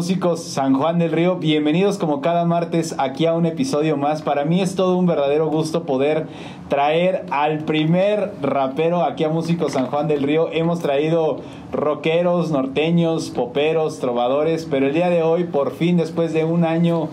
Músicos San Juan del Río, bienvenidos como cada martes aquí a un episodio más. Para mí es todo un verdadero gusto poder traer al primer rapero aquí a Músicos San Juan del Río. Hemos traído rockeros, norteños, poperos, trovadores, pero el día de hoy, por fin, después de un año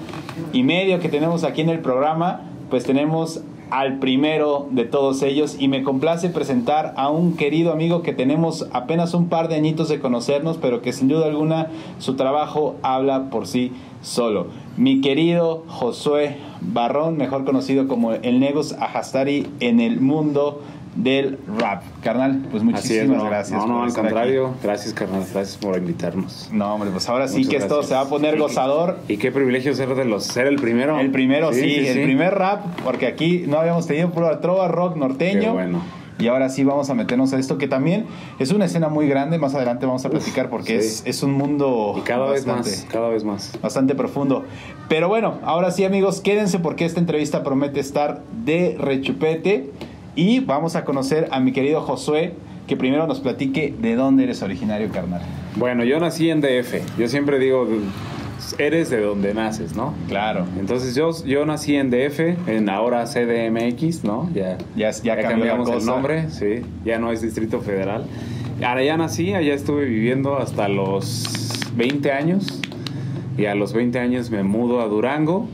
y medio que tenemos aquí en el programa, pues tenemos al primero de todos ellos y me complace presentar a un querido amigo que tenemos apenas un par de añitos de conocernos, pero que sin duda alguna su trabajo habla por sí solo. Mi querido Josué Barrón, mejor conocido como el Negos Ajastari en el mundo del rap. Carnal, pues muchísimas gracias. No, no, al contrario. Gracias, carnal. Gracias por invitarnos. No, hombre, pues ahora sí que esto se va a poner gozador. Y qué privilegio ser de los ser el primero. El primero, sí, el primer rap, porque aquí no habíamos tenido puro trova rock norteño. Qué bueno. Y ahora sí vamos a meternos a esto, que también es una escena muy grande. Más adelante vamos a platicar porque es, es, un mundo. Y cada vez más, cada vez más. Bastante profundo. Pero bueno, ahora sí, amigos, quédense porque esta entrevista promete estar de rechupete. Y vamos a conocer a mi querido Josué, que primero nos platique de dónde eres originario, carnal. Bueno, yo nací en DF. Yo siempre digo, eres de donde naces, ¿no? Claro. Entonces yo, yo nací en DF, en ahora CDMX, ¿no? Ya, ya, ya, cambiamos el nombre, sí. Ya no es Distrito Federal. Ahora ya nací, allá estuve viviendo hasta los 20 años. Y a los 20 años me mudo a Durango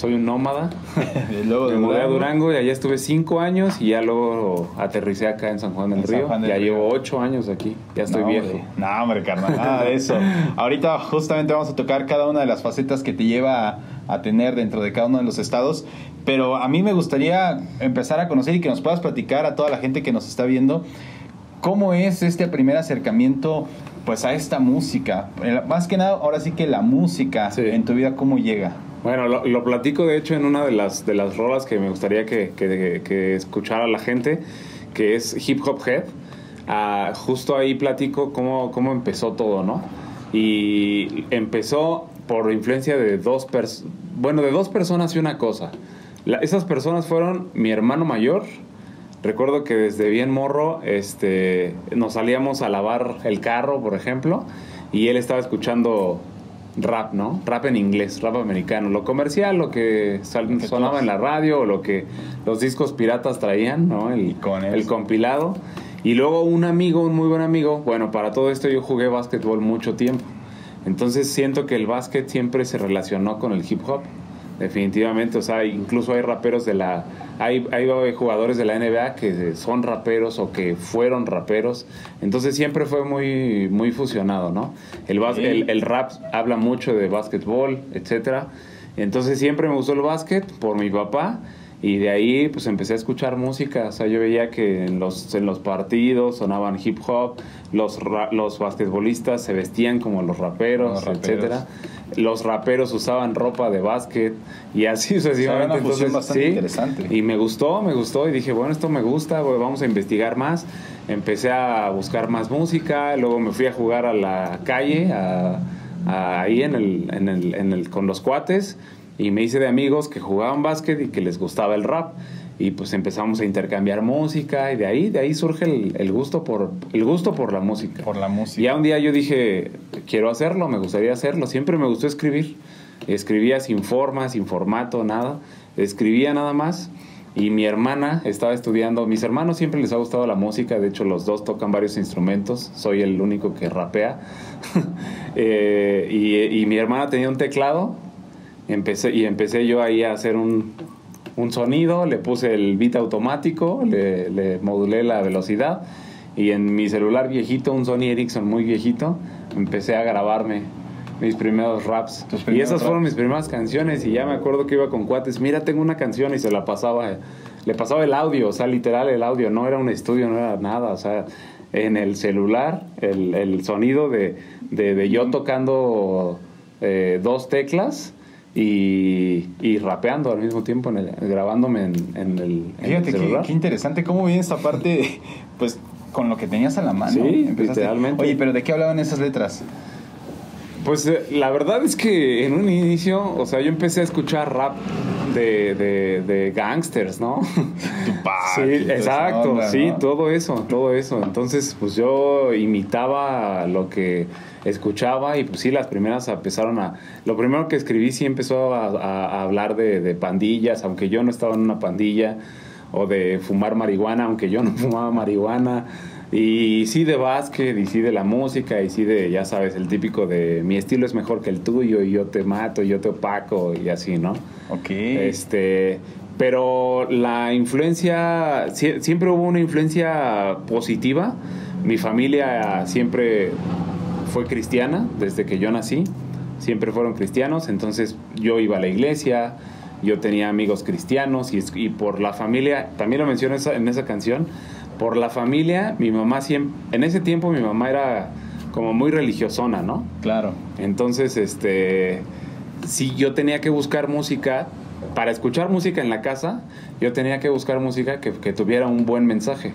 soy un nómada. me mudé a Durango y allá estuve cinco años y ya luego aterricé acá en San Juan del Río. ya llevo ocho años aquí, ya estoy viejo. No, hombre, carnal, nada de eso. Ahorita justamente vamos a tocar cada una de las facetas que te lleva a, tener dentro de cada uno de los estados. Pero a mí me gustaría empezar a conocer y que nos puedas platicar a toda la gente que nos está viendo cómo es este primer acercamiento pues a esta música. Más que nada, ahora sí que la música en tu vida, ¿cómo llega? Bueno, lo, platico de hecho en una de las, de las rolas que me gustaría que, que, escuchara la gente, que es Hip Hop Head. Ah, justo ahí platico cómo, cómo empezó todo, ¿no? Y empezó por influencia de dos personas, bueno, de dos personas y una cosa. esas personas fueron mi hermano mayor. Recuerdo que desde bien morro este, nos salíamos a lavar el carro, por ejemplo, y él estaba escuchando rap, ¿no? Rap en inglés, rap americano. Lo comercial, lo que sonaba en la radio, o lo que los discos piratas traían, ¿no? El, el compilado. Y luego un amigo, un muy buen amigo, bueno, para todo esto yo jugué básquetbol mucho tiempo. Entonces siento que el básquet siempre se relacionó con el hip hop definitivamente. O sea, incluso hay raperos de la. Hay, hay jugadores de la NBA que son raperos o que fueron raperos. Entonces siempre fue muy, muy fusionado, ¿no? El, el, rap habla mucho de básquetbol, etcétera. Entonces siempre me gustó el básquet por mi papá. Y de ahí pues empecé a escuchar música, o sea, yo veía que en los, en los partidos sonaban hip hop, los, los basquetbolistas se vestían como los raperos, etc etcétera los raperos usaban ropa de básquet y así sucesivamente. Entonces, bastante interesante. Y me gustó, me gustó y dije, bueno, esto me gusta, vamos a investigar más. Empecé a buscar más música, luego me fui a jugar a la calle, ahí en el, en el, en el, con los cuates y me hice de amigos que jugaban básquet y que les gustaba el rap. Y pues empezamos a intercambiar música y de ahí de ahí surge el, gusto por el gusto por la música. Por la música. Y ya un día yo dije quiero hacerlo me gustaría hacerlo. Siempre me gustó escribir. Escribía sin forma sin formato nada. Escribía nada más. Y mi hermana estaba estudiando. Mis hermanos siempre les ha gustado la música. De hecho los dos tocan varios instrumentos. Soy el único que rapea. Eh, y, y mi hermana tenía un teclado empecé y empecé yo ahí a hacer un un sonido, le puse el beat automático, le, modulé la velocidad y en mi celular viejito, un Sony Ericsson muy viejito, empecé a grabarme mis primeros raps. Y esas fueron mis primeras canciones y ya me acuerdo que iba con cuates, mira, tengo una canción y se la pasaba, le pasaba el audio, o sea, literal el audio, no era un estudio, no era nada, o sea, en el celular, el, sonido de, de, yo tocando eh, dos teclas y, y, rapeando al mismo tiempo, en grabándome en, en el, Fíjate Qué, qué, interesante cómo viene esta parte, pues con lo que tenías a la mano. Sí, literalmente. Oye, pero ¿de qué hablaban esas letras? Pues eh, la verdad es que en un inicio, o sea, yo empecé a escuchar rap de, de, de gangsters, ¿no? sí, exacto, sí, todo eso, todo eso. Entonces, pues yo imitaba lo que escuchaba y pues sí, las primeras empezaron a... Lo primero que escribí sí empezó a, a hablar de, de, pandillas, aunque yo no estaba en una pandilla, o de fumar marihuana, aunque yo no fumaba marihuana. Y sí de básquet, y sí de la música, y sí de, ya sabes, el típico de mi estilo es mejor que el tuyo, y yo te mato, y yo te opaco, y así, ¿no? Ok. Este, pero la influencia, siempre hubo una influencia positiva. Mi familia siempre fue cristiana desde que yo nací, siempre fueron cristianos, entonces yo iba a la iglesia, yo tenía amigos cristianos y, y por la familia, también lo menciono en esa canción, por la familia, mi mamá siempre, en ese tiempo mi mamá era como muy religiosona, ¿no? Claro. Entonces, este, si yo tenía que buscar música, para escuchar música en la casa, yo tenía que buscar música que, que tuviera un buen mensaje.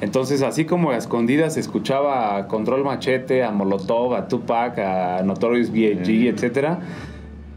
Entonces, así como a escondidas escuchaba a Control Machete, a Molotov, a Tupac, a Notorious B.I.G., etcétera,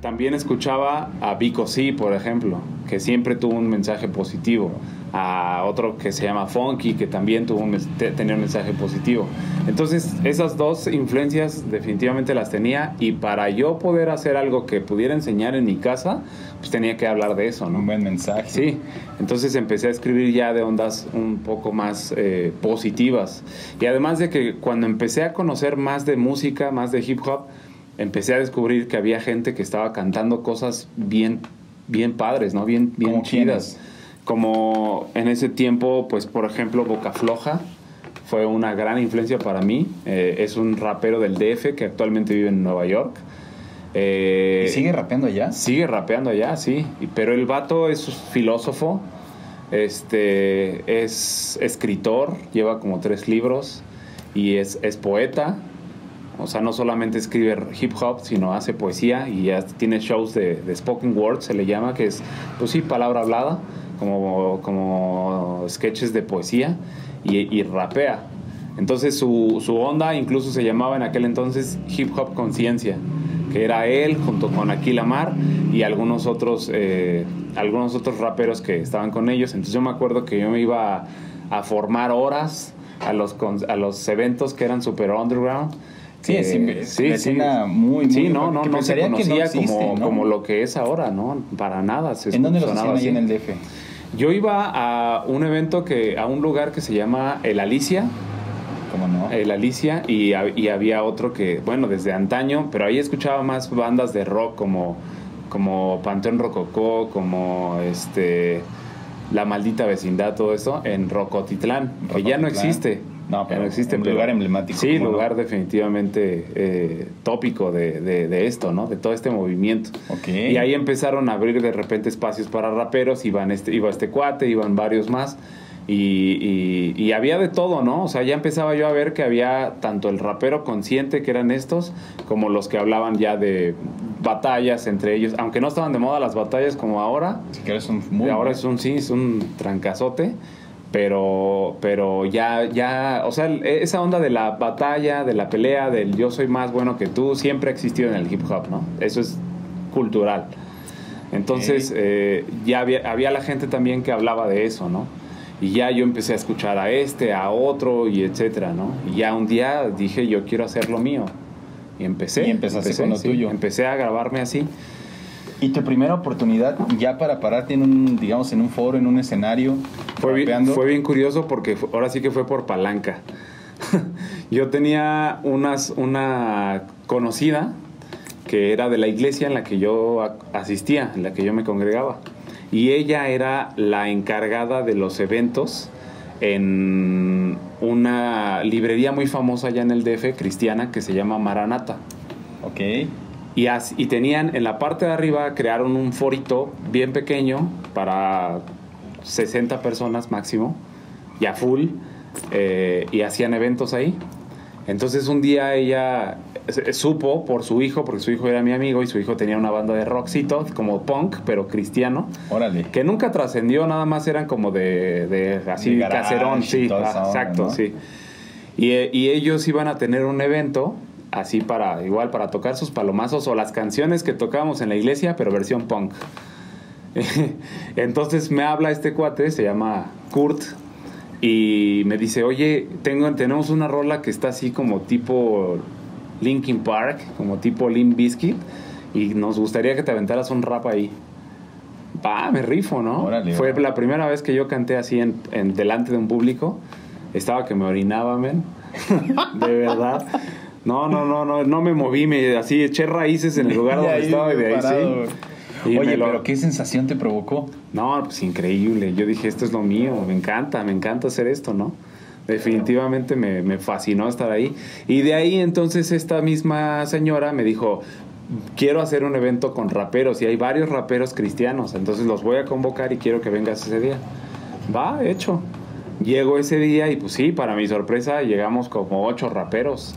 también escuchaba a Vico C, por ejemplo, que siempre tuvo un mensaje positivo. A otro que se llama Funky, que también tuvo un, tenía un mensaje positivo. Entonces, esas dos influencias definitivamente las tenía. Y para yo poder hacer algo que pudiera enseñar en mi casa, pues tenía que hablar de eso, ¿no? Un buen mensaje. Sí. Entonces empecé a escribir ya de ondas un poco más eh, positivas. Y además de que cuando empecé a conocer más de música, más de hip hop, empecé a descubrir que había gente que estaba cantando cosas bien, bien padres, ¿no? Bien, bien chidas. Como en ese tiempo, pues por ejemplo, Boca Floja fue una gran influencia para mí. Eh, es un rapero del DF que actualmente vive en Nueva York. Eh, ¿Sigue rapeando allá? Sigue rapeando allá, sí. Pero el vato es filósofo, este, es escritor, lleva como tres libros y es, es poeta o sea, no solamente escribe hip hop, sino hace poesía y ya tiene shows de, spoken word, se le llama, que es, pues sí, palabra hablada, como, como sketches de poesía y, rapea. Entonces su, su, onda incluso se llamaba en aquel entonces Hip Hop Conciencia, que era él junto con Aquil Amar y algunos otros, eh, algunos otros raperos que estaban con ellos. Entonces yo me acuerdo que yo me iba a, a formar horas a los, a los eventos que eran super underground Sí, es, sí, sí, muy, muy, Sí, no, no, no se conocía como, como lo que es ahora, ¿no? Para nada. Se ¿En dónde lo hacían ahí en el DF? Yo iba a un evento que, a un lugar que se llama El Alicia. ¿Cómo no? El Alicia, y, y había otro que, bueno, desde antaño, pero ahí escuchaba más bandas de rock como, como Panteón Rococó, como este La Maldita Vecindad, todo eso, en Rocotitlán, que ya no existe. No, pero existe. Un lugar emblemático. Sí, lugar definitivamente eh, tópico de, de, esto, ¿no? De todo este movimiento. Okay. Y ahí empezaron a abrir de repente espacios para raperos, iban este, iba este cuate, iban varios más. Y, y, había de todo, ¿no? O sea, ya empezaba yo a ver que había tanto el rapero consciente, que eran estos, como los que hablaban ya de batallas entre ellos. Aunque no estaban de moda las batallas como ahora. Sí, que un muy ahora es un, sí, es un trancazote pero pero ya ya o sea esa onda de la batalla de la pelea del yo soy más bueno que tú siempre ha existido en el hip hop no eso es cultural. Entonces eh, ya había, había la gente también que hablaba de eso no y ya yo empecé a escuchar a este a otro y etcétera no y ya un día dije yo quiero hacer lo mío. Y empecé y empezaste empecé, con lo tuyo. empecé a grabarme así y tu primera oportunidad ya para pararte en un, digamos, en un foro, en un escenario, fue bien, fue bien curioso porque ahora sí que fue por palanca. Yo tenía unas, una conocida que era de la iglesia en la que yo asistía, en la que yo me congregaba. Y ella era la encargada de los eventos en una librería muy famosa allá en el DF, cristiana, que se llama Maranata. Ok. Y, y tenían en la parte de arriba, crearon un forito bien pequeño para 60 personas máximo, ya full, eh, y hacían eventos ahí. Entonces un día ella supo por su hijo, porque su hijo era mi amigo y su hijo tenía una banda de rockcito, como punk, pero cristiano. Órale. Que nunca trascendió, nada más eran como de, de así caserón, sí, exacto, sí. Y, y ellos iban a tener un evento así para, igual para tocar sus palomazos o las canciones que tocábamos en la iglesia, pero versión punk. Entonces me habla este cuate, se llama Kurt, y me dice, oye, tengo, tenemos una rola que está así como tipo Linkin Park, como tipo Limp Bizkit, y nos gustaría que te aventaras un rap ahí. Va, me rifo, ¿no? Órale, Fue la primera vez que yo canté así en, en- delante de un público. Estaba que me orinaba, men. de verdad. No, no, no, no, no me moví, me así eché raíces en el lugar donde ahí, estaba y de ahí parado, sí. Y Oye, lo- pero ¿qué sensación te provocó? no, pues increíble. Yo dije, esto es lo mío, me encanta, me encanta hacer esto, ¿no? Definitivamente me, me fascinó estar ahí. Y de ahí entonces esta misma señora me dijo, quiero hacer un evento con raperos y hay varios raperos cristianos, entonces los voy a convocar y quiero que vengas ese día. Va, hecho. Llego ese día y pues sí, para mi sorpresa llegamos como ocho raperos.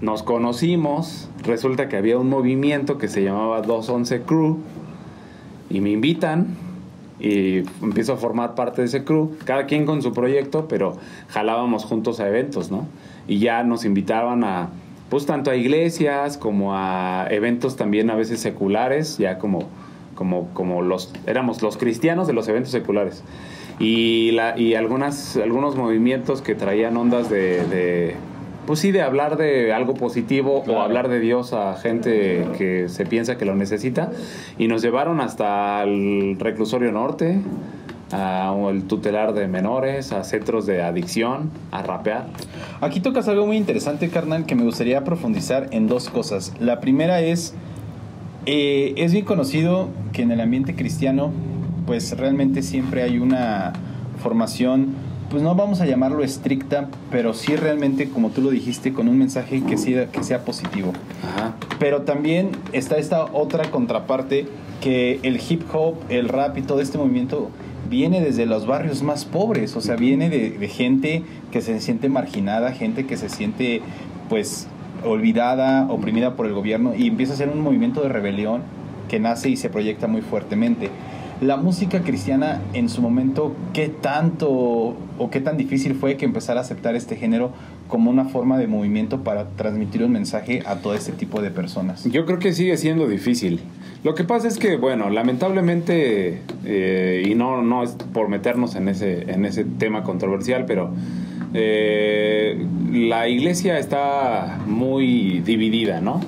Nos conocimos, resulta que había un movimiento que se llamaba 211 Crew y me invitan y empiezo a formar parte de ese crew, cada quien con su proyecto, pero jalábamos juntos a eventos, ¿no? Y ya nos invitaban a, pues tanto a iglesias como a eventos también a veces seculares, ya como, como, como los, éramos los cristianos de los eventos seculares. Y, la, y algunas, algunos movimientos que traían ondas de, de, pues sí, de hablar de algo positivo Claro. o hablar de Dios a gente que se piensa que lo necesita. Y nos llevaron hasta el reclusorio norte, a el tutelar de menores, a centros de adicción, a rapear. Aquí tocas algo muy interesante, carnal, que me gustaría profundizar en dos cosas. La primera es, eh, es bien conocido que en el ambiente cristiano, pues realmente siempre hay una formación, pues no vamos a llamarlo estricta, pero sí realmente, como tú lo dijiste, con un mensaje que sea, que sea positivo. Ajá. Pero también está esta otra contraparte que el hip hop, el rap y todo este movimiento viene desde los barrios más pobres, o sea, viene de, de gente que se siente marginada, gente que se siente pues olvidada, oprimida por el gobierno y empieza a ser un movimiento de rebelión que nace y se proyecta muy fuertemente. La música cristiana en su momento, ¿qué tanto o qué tan difícil fue que empezara a aceptar este género como una forma de movimiento para transmitir un mensaje a todo este tipo de personas? Yo creo que sigue siendo difícil. Lo que pasa es que, bueno, lamentablemente, eh, y no, no es por meternos en ese, en ese tema controversial, pero eh, la iglesia está muy dividida, ¿no?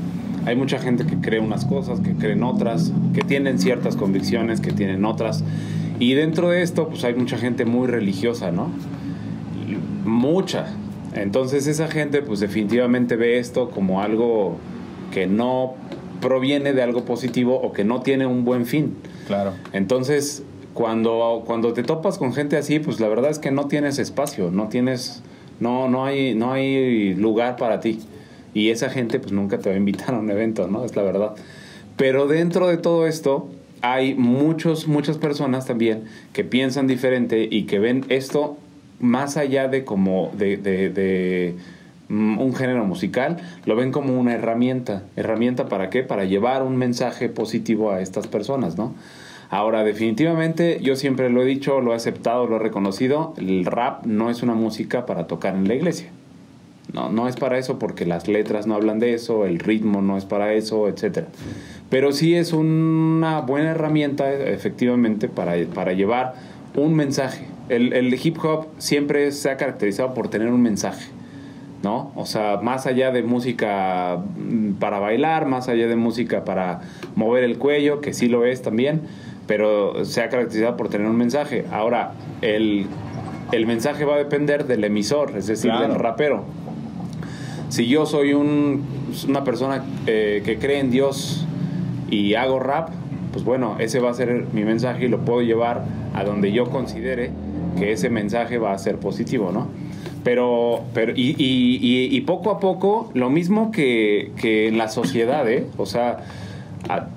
Hay mucha gente que cree unas cosas, que creen otras, que tienen ciertas convicciones, que tienen otras. Y dentro de esto, pues hay mucha gente muy religiosa, ¿no? Mucha. Entonces esa gente, pues definitivamente ve esto como algo que no proviene de algo positivo o que no tiene un buen fin. Claro. Entonces, cuando, cuando te topas con gente así, pues la verdad es que no tienes espacio, no tienes, no, no hay, no hay lugar para ti. Y esa gente pues nunca te va a invitar a un evento, ¿no? Es la verdad. Pero dentro de todo esto hay muchos, muchas personas también que piensan diferente y que ven esto más allá de como de, de- mm, un género musical, lo ven como una herramienta. ¿Herramienta para qué? Para llevar un mensaje positivo a estas personas, ¿no? Ahora, definitivamente, yo siempre lo he dicho, lo he aceptado, lo he reconocido, el rap no es una música para tocar en la iglesia. No, no es para eso porque las letras no hablan de eso, el ritmo no es para eso, etcétera. Pero sí es una buena herramienta, efectivamente, para, para llevar un mensaje. El, el hip hop siempre se ha caracterizado por tener un mensaje, ¿no? O sea, más allá de música mm, para bailar, más allá de música para mover el cuello, que sí lo es también, pero se ha caracterizado por tener un mensaje. Ahora, el, el mensaje va a depender del emisor, es decir, Claro. del rapero. Si yo soy un- una persona eh, que cree en Dios y hago rap, pues bueno, ese va a ser mi mensaje y lo puedo llevar a donde yo considere que ese mensaje va a ser positivo, ¿no? Pero, pero y, y- poco a poco, lo mismo que, que en la sociedad, ¿eh? O sea,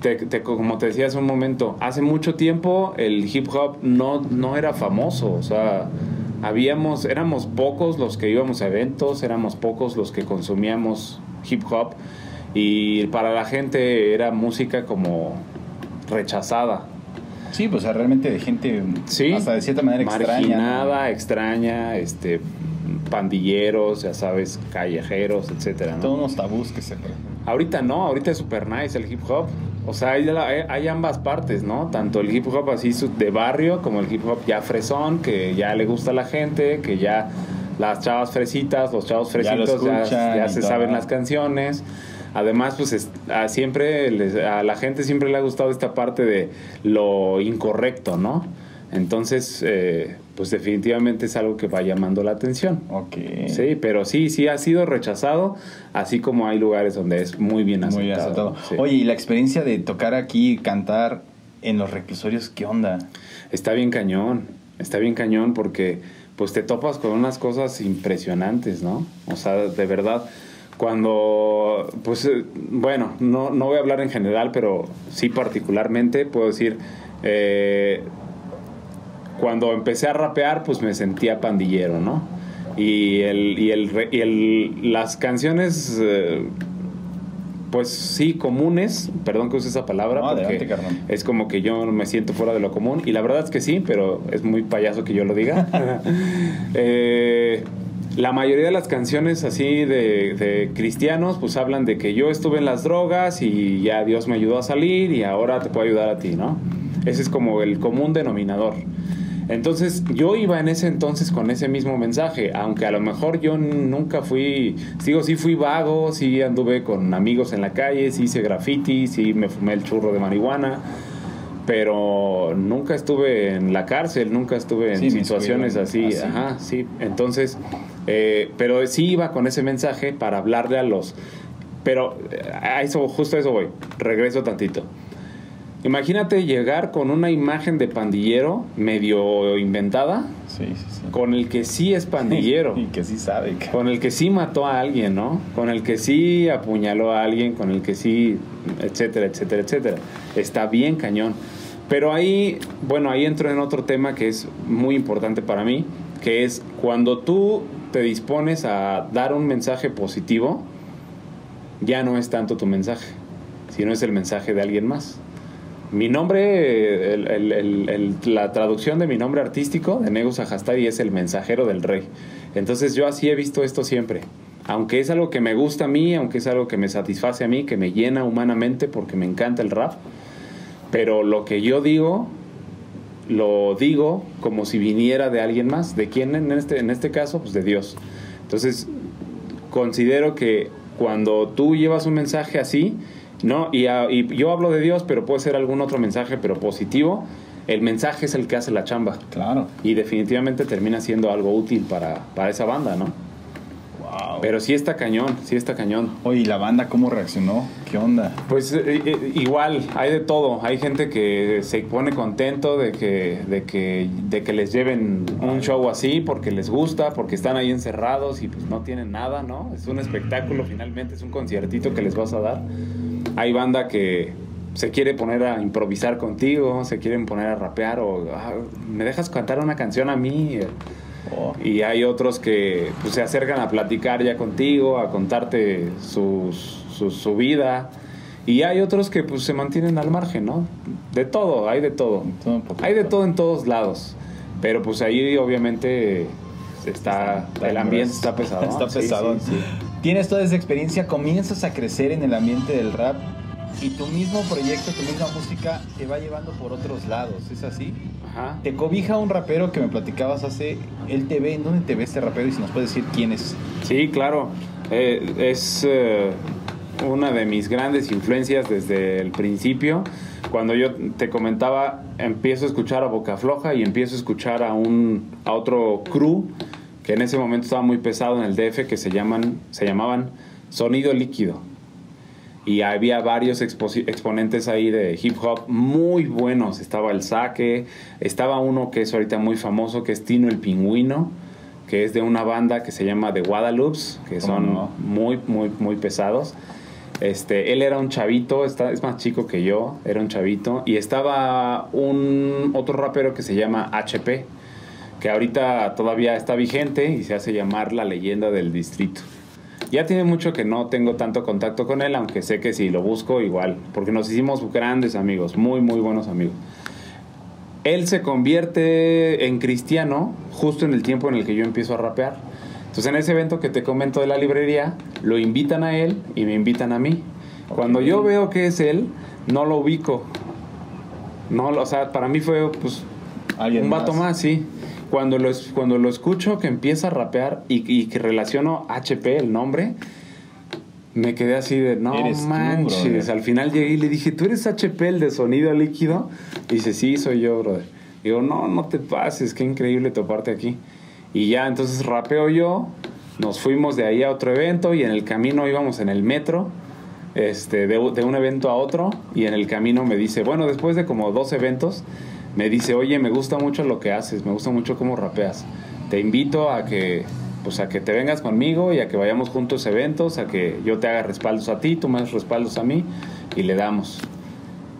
te- te- como te decía hace un momento, hace mucho tiempo el hip hop no, no era famoso, o sea, habíamos, éramos pocos los que íbamos a eventos, éramos pocos los que consumíamos hip hop y para la gente era música como rechazada. Sí, pues realmente de gente Sí, hasta de cierta manera extraña. marginada, extraña, este pandilleros, ya sabes, callejeros, etcétera, ¿no? Todos unos tabús que se... Ahorita no, ahorita es super nice el hip hop. O sea, hay, la- hay ambas partes, ¿no? Tanto el hip hop así de barrio como el hip hop ya fresón, que ya le gusta a la gente, que ya las chavas fresitas, los chavos fresitos ya, se saben las canciones. Además, pues a siempre a la gente siempre le ha gustado esta parte de lo incorrecto, ¿no? Entonces, eh, pues definitivamente es algo que va llamando la atención. Ok. Sí, pero sí, sí ha sido rechazado, así como hay lugares donde es muy bien aceptado. Muy bien aceptado. Oye, y la experiencia de tocar aquí, cantar en los reclusorios, ¿qué onda? Está bien cañón, está bien cañón porque pues te topas con unas cosas impresionantes, ¿no? O sea, de verdad, cuando, pues, eh, bueno, no, no voy a hablar en general, pero sí particularmente puedo decir, eh, cuando empecé a rapear, pues me sentía pandillero, ¿no? Y, el, y, el, y el, las canciones, eh, pues sí, comunes, perdón que use esa palabra, porque es como que yo me siento fuera de lo común, y la verdad es que sí, pero es muy payaso que yo lo diga. eh, la mayoría de las canciones así de, de, cristianos pues hablan de que yo estuve en las drogas y ya Dios me ayudó a salir y ahora te puedo ayudar a ti, ¿no? Ese es como el común denominador. Entonces yo iba en ese entonces con ese mismo mensaje, aunque a lo mejor yo nunca fui, digo, sí fui vago, sí anduve con amigos en la calle, sí hice graffiti, sí me fumé el churro de marihuana, pero nunca estuve en la cárcel, nunca estuve en situaciones así, ajá, sí. Entonces, eh, pero sí iba con ese mensaje para hablarle a los... Pero a eso, justo a eso voy, regreso tantito. Imagínate llegar con una imagen de pandillero medio inventada. Con el que sí es pandillero. y que sí sabe. Con el que sí mató a alguien, ¿no? Con el que sí apuñaló a alguien, con el que sí, etcétera, etcétera, etcétera. Está bien cañón. Pero ahí, bueno, ahí entro en otro tema que es muy importante para mí, que es cuando tú te dispones a dar un mensaje positivo, ya no es tanto tu mensaje, sino es el mensaje de alguien más. Mi nombre, la traducción de mi nombre artístico de Negus Ajastari es el mensajero del rey. Entonces yo así he visto esto siempre. Aunque es algo que me gusta a mí, aunque es algo que me satisface a mí, que me llena humanamente porque me encanta el rap, pero lo que yo digo, lo digo como si viniera de alguien más. ¿De quién en este, en este caso? Pues de Dios. Entonces, considero que cuando tú llevas un mensaje así, ¿no? Y, yo hablo de Dios, pero puede ser algún otro mensaje, pero positivo. El mensaje es el que hace la chamba. Claro. Y definitivamente termina siendo algo útil para, para esa banda, ¿no? Wow. Pero sí está cañón, sí está cañón. Oye, ¿y la banda cómo reaccionó? ¿Qué onda? Pues eh, eh, igual, hay de todo. Hay gente que se pone contento de que, de que, de que les lleven un show así porque les gusta, porque están ahí encerrados y pues no tienen nada, ¿no? Es un espectáculo finalmente, es un conciertito que les vas a dar. Hay banda que se quiere poner a improvisar contigo, se quieren poner a rapear o ah, me dejas cantar una canción a mí. Oh. Y hay otros que pues, se acercan a platicar ya contigo, a contarte su, su, vida. Y hay otros que pues se mantienen al margen, ¿no? De todo, hay de todo. Hay de todo en todos lados. Pero pues ahí obviamente está, el ambiente está pesado. Está pesado. sí tienes toda esa experiencia, comienzas a crecer en el ambiente del rap y tu mismo proyecto, tu misma música te va llevando por otros lados, ¿es así? Ajá. Te cobija un rapero que me platicabas hace, él te ve, ¿en dónde te ve este rapero? Y si nos puedes decir quién es. Sí, claro, eh, es eh, una de mis grandes influencias desde el principio. Cuando yo te comentaba, empiezo a escuchar a Boca Floja y empiezo a escuchar a, un, a otro crew que en ese momento estaba muy pesado en el DF, que se, llaman, se llamaban Sonido Líquido. Y había varios exponentes ahí de hip hop muy buenos. Estaba el Saque, estaba uno que es ahorita muy famoso, que es Tino el Pingüino, que es de una banda que se llama The Guadalupe, que son muy, muy, muy pesados. Este, él era un chavito, está, es más chico que yo, era un chavito. Y estaba un otro rapero que se llama HP que ahorita todavía está vigente y se hace llamar la leyenda del distrito. Ya tiene mucho que no tengo tanto contacto con él, aunque sé que si lo busco igual, porque nos hicimos grandes amigos, muy, muy buenos amigos. Él se convierte en cristiano justo en el tiempo en el que yo empiezo a rapear. Entonces en ese evento que te comento de la librería, lo invitan a él y me invitan a mí. Cuando yo veo que es él, no lo ubico. No, o sea, para mí fue pues un vato más, sí. Cuando lo, cuando lo escucho que empieza a rapear y, y que relaciono HP, el nombre, me quedé así de, no Eres tú, manches. brother. Al final llegué y le dije, ¿tú eres HP, el de sonido líquido? Y dice, sí, soy yo, brother. Digo, no, no te pases, qué increíble toparte aquí. Y ya, entonces rapeo yo, nos fuimos de ahí a otro evento y en el camino íbamos en el metro, este, de, de un evento a otro, y en el camino me dice, bueno, después de como dos eventos, me dice, oye, me gusta mucho lo que haces, me gusta mucho cómo rapeas. Te invito a que, pues a que te vengas conmigo y a que vayamos juntos a eventos, a que yo te haga respaldos a ti, tú me hagas respaldos a mí, y le damos.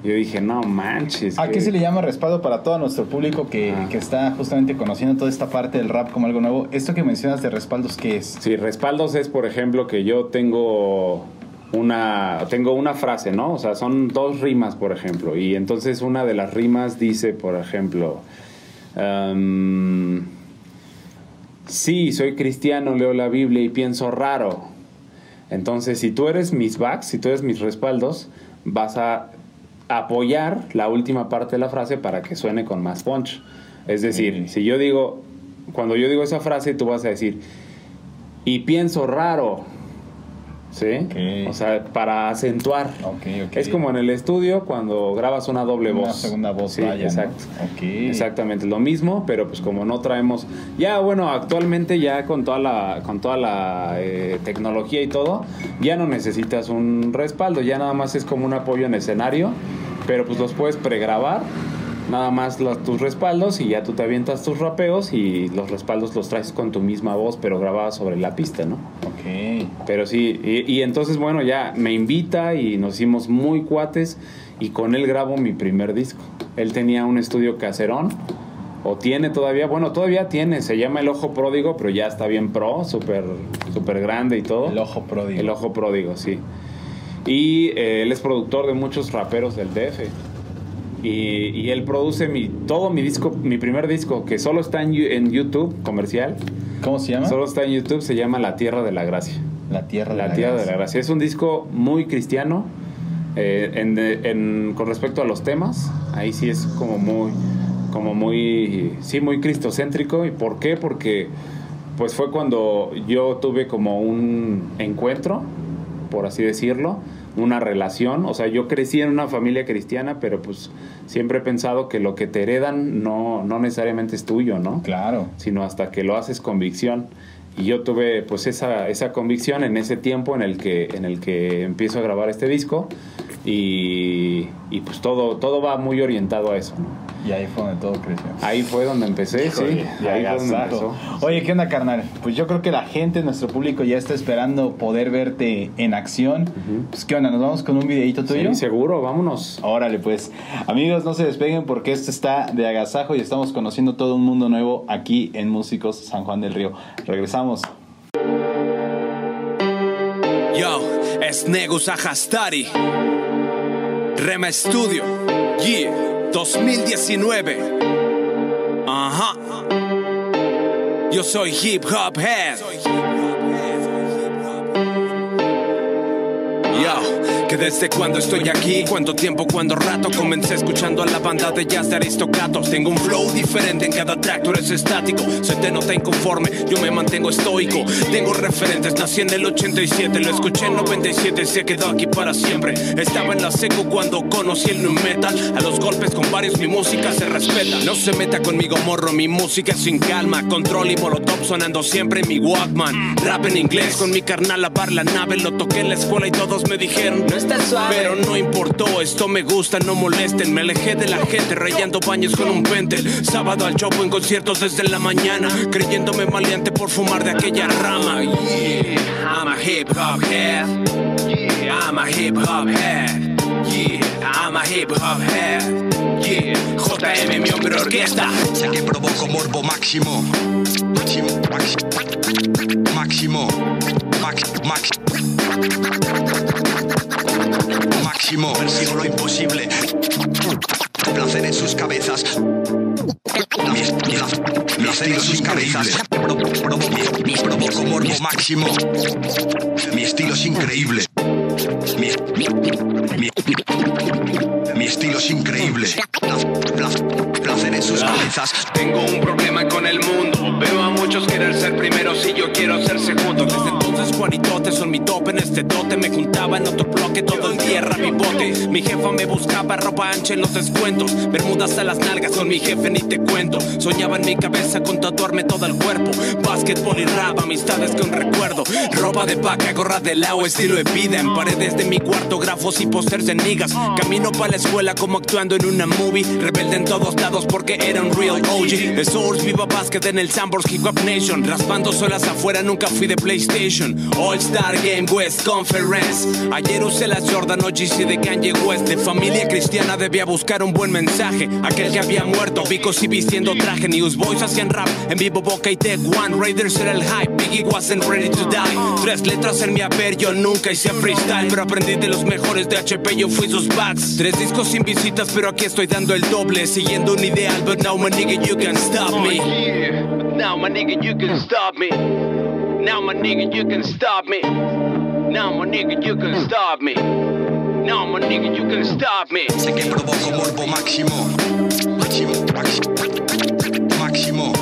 Yo dije, no manches. ¿A que- qué se le llama respaldo para todo nuestro público que, Ah. que está justamente conociendo toda esta parte del rap como algo nuevo? Esto que mencionas de respaldos, ¿qué es? Sí, respaldos es, por ejemplo, que yo tengo una, tengo una frase, ¿no? O sea, son dos rimas, por ejemplo. Y entonces una de las rimas dice, por ejemplo, em, sí, soy cristiano, leo la Biblia y pienso raro. Entonces, si tú eres mis backs, si tú eres mis respaldos, vas a apoyar la última parte de la frase para que suene con más punch. Es decir, si yo digo, cuando yo digo esa frase, tú vas a decir, y pienso raro. ¿Sí? O sea, para acentuar. Ok, ok. Es como en el estudio cuando grabas una doble Una voz. segunda voz, Sí, vaya, ¿no? exacto. Ok. Exactamente, lo mismo, pero pues como no traemos, ya bueno, actualmente ya con toda la, con toda la eh, tecnología y todo, ya no necesitas un respaldo, ya nada más es como un apoyo en escenario, pero pues los puedes pregrabar, nada más los, tus respaldos y ya tú te avientas tus rapeos y los respaldos los traes con tu misma voz, pero grabada sobre la pista, ¿no? Ok. Pero sí, y, y entonces, bueno, ya me invita y nos hicimos muy cuates y con él grabo mi primer disco. Él tenía un estudio caserón, o tiene todavía, bueno, todavía tiene, se llama El Ojo Pródigo, pero ya está bien pro, súper súper grande y todo. El ojo pródigo. El Ojo Pródigo, sí. Y eh, él es productor de muchos raperos del DF. Y, y él produce mi, todo mi disco, mi primer disco, que solo está en, YouTube, comercial. ¿Cómo se llama? Solo está en YouTube, se llama La Tierra de la Gracia. La Tierra de La la, Tierra de Gracia. la Gracia. Es un disco muy cristiano. eh, en- en- con respecto a los temas, ahí sí es como muy, como muy, sí, muy cristocéntrico. ¿Y por qué? Porque pues fue cuando yo tuve como un encuentro, por así decirlo, una relación. O sea, yo crecí en una familia cristiana, pero pues siempre he pensado que lo que te heredan no, no necesariamente es tuyo, ¿no? Claro. sino hasta que lo haces convicción. Y yo tuve pues esa, esa convicción en ese tiempo en el que, en el que empiezo a grabar este disco y, y pues todo, todo va muy orientado a eso. ¿no? Y ahí fue donde todo creció. Ahí fue donde empecé, Híjole, sí. de Ahí fue donde agasajo. empezó. Oye, ¿qué onda, carnal? Pues yo creo que la gente, nuestro público, ya está esperando poder verte en acción. Pues, ¿qué onda? ¿Nos vamos con un videito tuyo? Sí, seguro, vámonos. Órale, pues. Amigos, no se despeguen porque esto está de agasajo y estamos conociendo todo un mundo nuevo aquí en Músicos San Juan del Río. Regresamos. Yo, es Negus Ajastari. Rema Studio. Yeah, 2019. Ajá. Yo soy hip hop head. Que desde cuando estoy aquí, cuánto tiempo, cuánto rato comencé escuchando a la banda de jazz de Aristocatos. Tengo un flow diferente en cada track, tú eres estático. Se te nota inconforme, yo me mantengo estoico. Tengo referentes, nací en el 87, lo escuché en 97, se quedó aquí para siempre. Estaba en la seco cuando conocí el nu metal. A los golpes con varios mi música se respeta. No se meta conmigo, morro, mi música es sin calma. Control y molotov sonando siempre en mi Walkman. Rap en inglés con mi carnal lavar la nave. Lo toqué en la escuela y todos me dijeron, no está suave. Pero no importó, esto me gusta, no molesten. Me alejé de la gente rayando baños con un pentel. Sábado al chopo en conciertos desde la mañana. Creyéndome maleante por fumar de aquella rama. Yeah, I'm a hip hop head. Yeah, I'm a hip hop head. Yeah, I'm a hip hop head. Yeah, JM, mi hombre orquesta. Sé que provoco morbo máximo. Máximo. Máximo. Máximo. Máximo, persigo lo imposible. Placer en sus cabezas. Placer en sus cabezas. Provoco morbo máximo. Mi estilo es increíble. Mi, mi, mi estilo es increíble. Placer en sus cabezas. Tengo un problema con el mundo. Veo a muchos querer ser primero si yo quiero ser segundo este dote. Me juntaba en otro bloque todo el tierra mi bote. Mi jefa me buscaba ropa ancha en los descuentos. Bermudas a las nalgas con mi jefe, ni te cuento. Soñaba en mi cabeza con tatuarme todo el cuerpo. Básquetbol y rap, amistades que un recuerdo. Ropa de vaca, gorra de lao, estilo de vida. En paredes de mi cuarto, grafos y pósters de niggas. Camino para la escuela como actuando en una movie. Rebelde en todos lados porque era un real OG. Source, viva básquet en el Sambors Hip Hop Nation. Raspando solas afuera, nunca fui de PlayStation. All Star Game West Conference. Ayer usé las Jordan OGC de Kanye West. De familia cristiana debía buscar un buen mensaje. Aquel que había muerto, Vicos y vistiendo traje. Newsboys hacían rap en vivo, boca y tech one. Raiders era el hype, Biggie wasn't ready to die. Tres letras en mi haber, yo nunca hice freestyle. Pero aprendí de los mejores de HP, yo fui sus backs. Tres discos sin visitas, pero aquí estoy dando el doble. Siguiendo un ideal, but now my nigga, you can stop me. Now my nigga, you can stop me. Now my nigga, you can stop me. Now my nigga, you can stop me. Now my nigga, you can stop me. Sé que provoco morbo máximo. Máximo, máximo.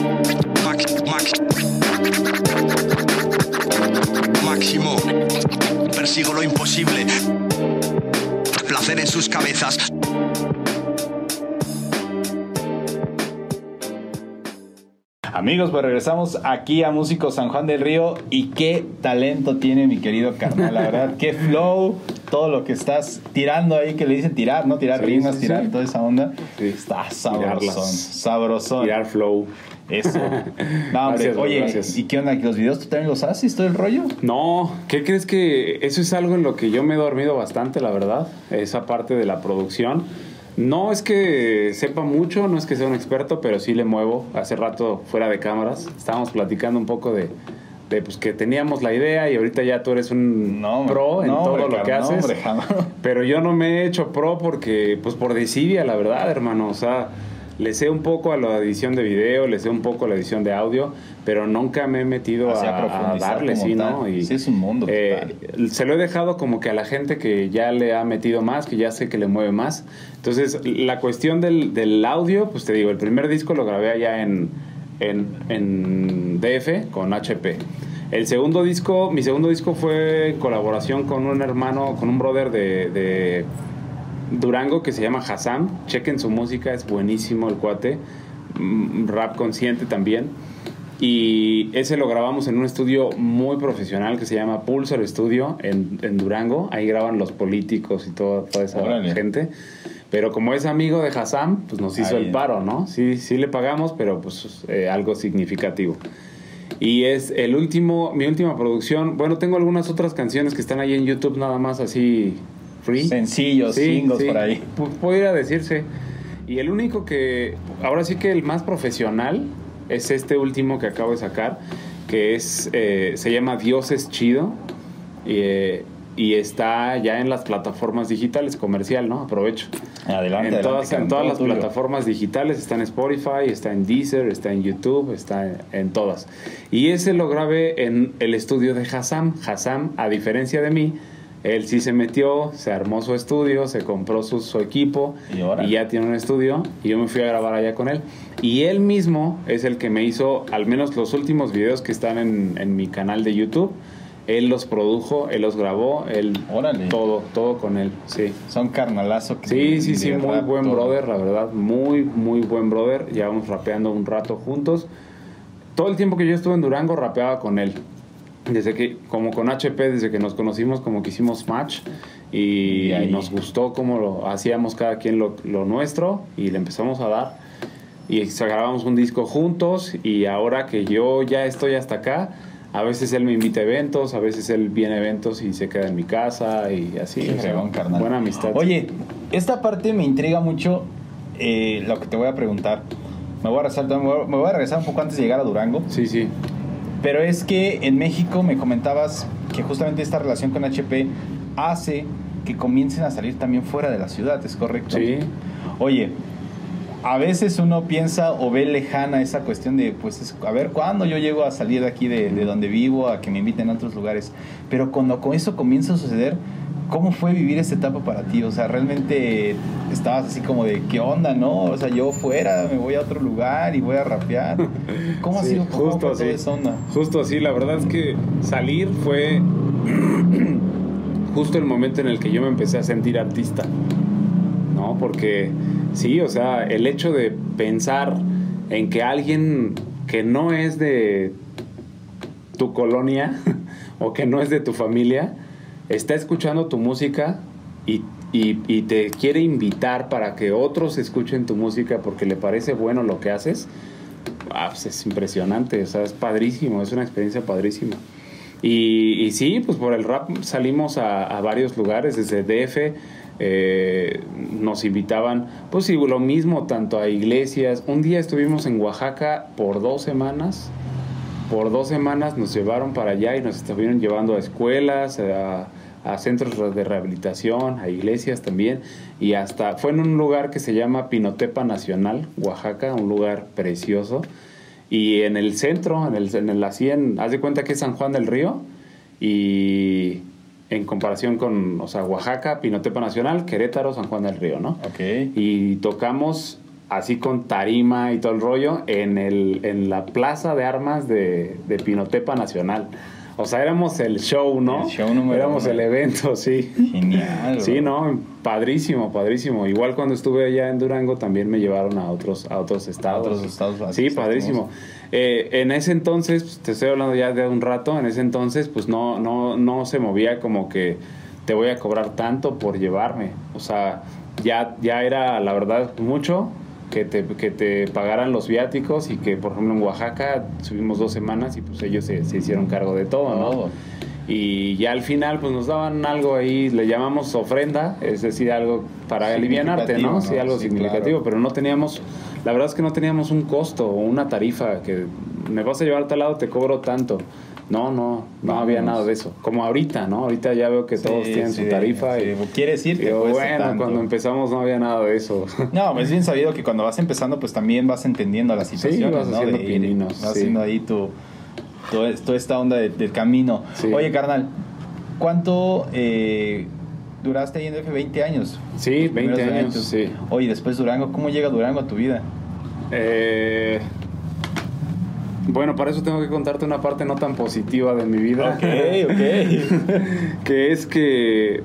Máximo. Persigo lo imposible. Placer en sus cabezas. Amigos, pues regresamos aquí a Músico San Juan del Río y qué talento tiene mi querido carnal, la verdad, qué flow, todo lo que estás tirando ahí, que le dicen tirar, ¿no? Tirar Sí, rimas, sí, tirar sí. toda esa onda. Está sabrosón, Tirarlas. sabrosón. Tirar flow. Eso. No, hombre, Gracias, oye, gracias. ¿y qué onda? ¿Los videos tú también los haces, todo el rollo? No, ¿qué crees que eso es algo en lo que yo me he dormido bastante, la verdad? Esa parte de la producción. No es que sepa mucho, no es que sea un experto, pero sí le muevo. Hace rato fuera de cámaras estábamos platicando un poco de, de, pues que teníamos la idea y ahorita ya tú eres un No, pro en No, todo hombre, lo que haces. no, hombre. Pero yo no me he hecho pro porque, pues por desidia, la verdad, hermano. O sea, le sé un poco a la edición de video, le sé un poco a la edición de audio, pero nunca me he metido Así a a, darle, sí. ¿no? Sí, es un mundo eh, se lo he dejado como que a la gente que ya le ha metido más, que ya sé que le mueve más. Entonces, la cuestión del, del audio, pues te digo, el primer disco lo grabé allá en, en, en DF con HP. El segundo disco, mi segundo disco fue en colaboración con un hermano, con un brother de, de Durango que se llama Hassan. Chequen su música, es buenísimo el cuate. Mm, Rap consciente también. Y ese lo grabamos en un estudio muy profesional que se llama Pulsar Studio en, en Durango. Ahí graban los políticos y toda, toda esa Órale. gente. Pero como es amigo de Hassan, pues nos hizo Ahí. el paro, ¿no? Sí, sí le pagamos, pero pues eh, algo significativo. Y es el último, mi última producción. Bueno, tengo algunas otras canciones que están ahí en YouTube nada más así free. Sencillos, singles por ahí. Pudiera decirse. Y el único que, ahora sí que el más profesional es este último que acabo de sacar, que es, eh, se llama Dios es chido. Y, eh, y está ya en las plataformas digitales, comercial, ¿no? Aprovecho. Adelante, en adelante, todas, en todas las tuyo. plataformas digitales, está en Spotify, está en Deezer, está en YouTube, está en, en todas. Y ese lo grabé en el estudio de Hassam. Hassam, a diferencia de mí, él sí se metió, se armó su estudio, se compró su, su equipo Y ya tiene un estudio. Y yo me fui a grabar allá con él. Y él mismo es el que me hizo, al menos los últimos videos que están en, en mi canal de YouTube. Él los produjo, él los grabó, él Órale. todo, todo con él, sí. Son carnalazo. que- Sí, sí, sí, muy buen todo. brother, la verdad, muy, muy buen brother. Llevamos rapeando un rato juntos. Todo el tiempo que yo estuve en Durango rapeaba con él. Desde que, como con HP, desde que nos conocimos, como que hicimos match y, Y nos gustó cómo lo hacíamos cada quien lo, lo nuestro y le empezamos a dar. Y grabamos un disco juntos y ahora que yo ya estoy hasta acá, a veces él me invita a eventos, a veces él viene a eventos y se queda en mi casa y así. Qué o sea, carnal. Buena amistad. Oye, esta parte me intriga mucho eh, lo que te voy a preguntar. Me voy, a regresar, me voy a regresar un poco antes de llegar a Durango. Sí, sí. Pero es que en México me comentabas que justamente esta relación con HP hace que comiencen a salir también fuera de la ciudad, ¿es correcto? Sí. Oye, a veces uno piensa o ve lejana esa cuestión de, pues, es- a ver, ¿cuándo yo llego a salir de aquí de, de donde vivo, a que me inviten a otros lugares? Pero cuando con eso comienza a suceder, ¿cómo fue vivir esta etapa para ti? O sea, realmente estabas así como de, ¿qué onda, no? O sea, yo fuera, me voy a otro lugar y voy a rapear. ¿Cómo ha sido ¿Cómo justo fue así. toda esa onda? Justo así, la verdad es que salir fue justo el momento en el que yo me empecé a sentir artista, ¿no? Porque sí, o sea, el hecho de pensar en que alguien que no es de tu colonia o que no es de tu familia está escuchando tu música y, y- te quiere invitar para que otros escuchen tu música porque le parece bueno lo que haces, ah, pues es impresionante, es padrísimo, es una experiencia padrísima. Y, y sí, pues por el rap salimos a, a varios lugares, desde DF eh, nos invitaban, pues sí, lo mismo, tanto a iglesias. Un día estuvimos en Oaxaca por dos semanas, por dos semanas nos llevaron para allá y nos estuvieron llevando a escuelas, a, a centros de rehabilitación, a iglesias también, y hasta fue en un lugar que se llama Pinotepa Nacional, Oaxaca, un lugar precioso. Y en el centro, en el, en el así en, haz de cuenta que es San Juan del Río, y en comparación con, o sea, Oaxaca, Pinotepa Nacional, Querétaro, San Juan del Río, ¿no? Ok. Y tocamos así con tarima y todo el rollo en, el, en la plaza de armas de, de Pinotepa Nacional. O sea, éramos el show, ¿no? El show número éramos uno. el evento, sí. Genial. Sí, no, padrísimo, padrísimo. Igual cuando estuve allá en Durango también me llevaron a otros, a otros estados. otros estados, Sí, padrísimo. Eh, en ese entonces, pues, te estoy hablando ya de un rato, en ese entonces pues no, no, no se movía como que te voy a cobrar tanto por llevarme. O sea, ya, ya era la verdad mucho que te, que te pagaran los viáticos y que por ejemplo en Oaxaca subimos dos semanas y pues ellos se, se hicieron cargo de todo, ¿no? Y ya al final, pues nos daban algo ahí, le llamamos ofrenda, es decir, algo para alivianarte, ¿no? Sí, algo Sí, significativo, claro. pero no teníamos, la verdad es que no teníamos un costo o una tarifa que me vas a llevar a tal lado, te cobro tanto. No, no, no había nada de eso. Como ahorita, ¿no? Ahorita ya veo que todos Sí, tienen sí, su tarifa. sí. y, ¿Quieres ir? Digo, bueno, tanto. cuando empezamos no había nada de eso. No, pues es bien sabido que cuando vas empezando, pues también vas entendiendo las situaciones, vas ¿no? haciendo De ir, pininos, vas haciendo ahí tu, toda esta onda de- del camino. Oye, carnal, ¿cuánto eh, duraste ahí en DF? 20 años. Sí, Los 20 primeros años, sí. Oye, después Durango, ¿cómo llega Durango a tu vida? Eh, bueno, para eso tengo que contarte una parte no tan positiva de mi vida. Ok, ok. que es que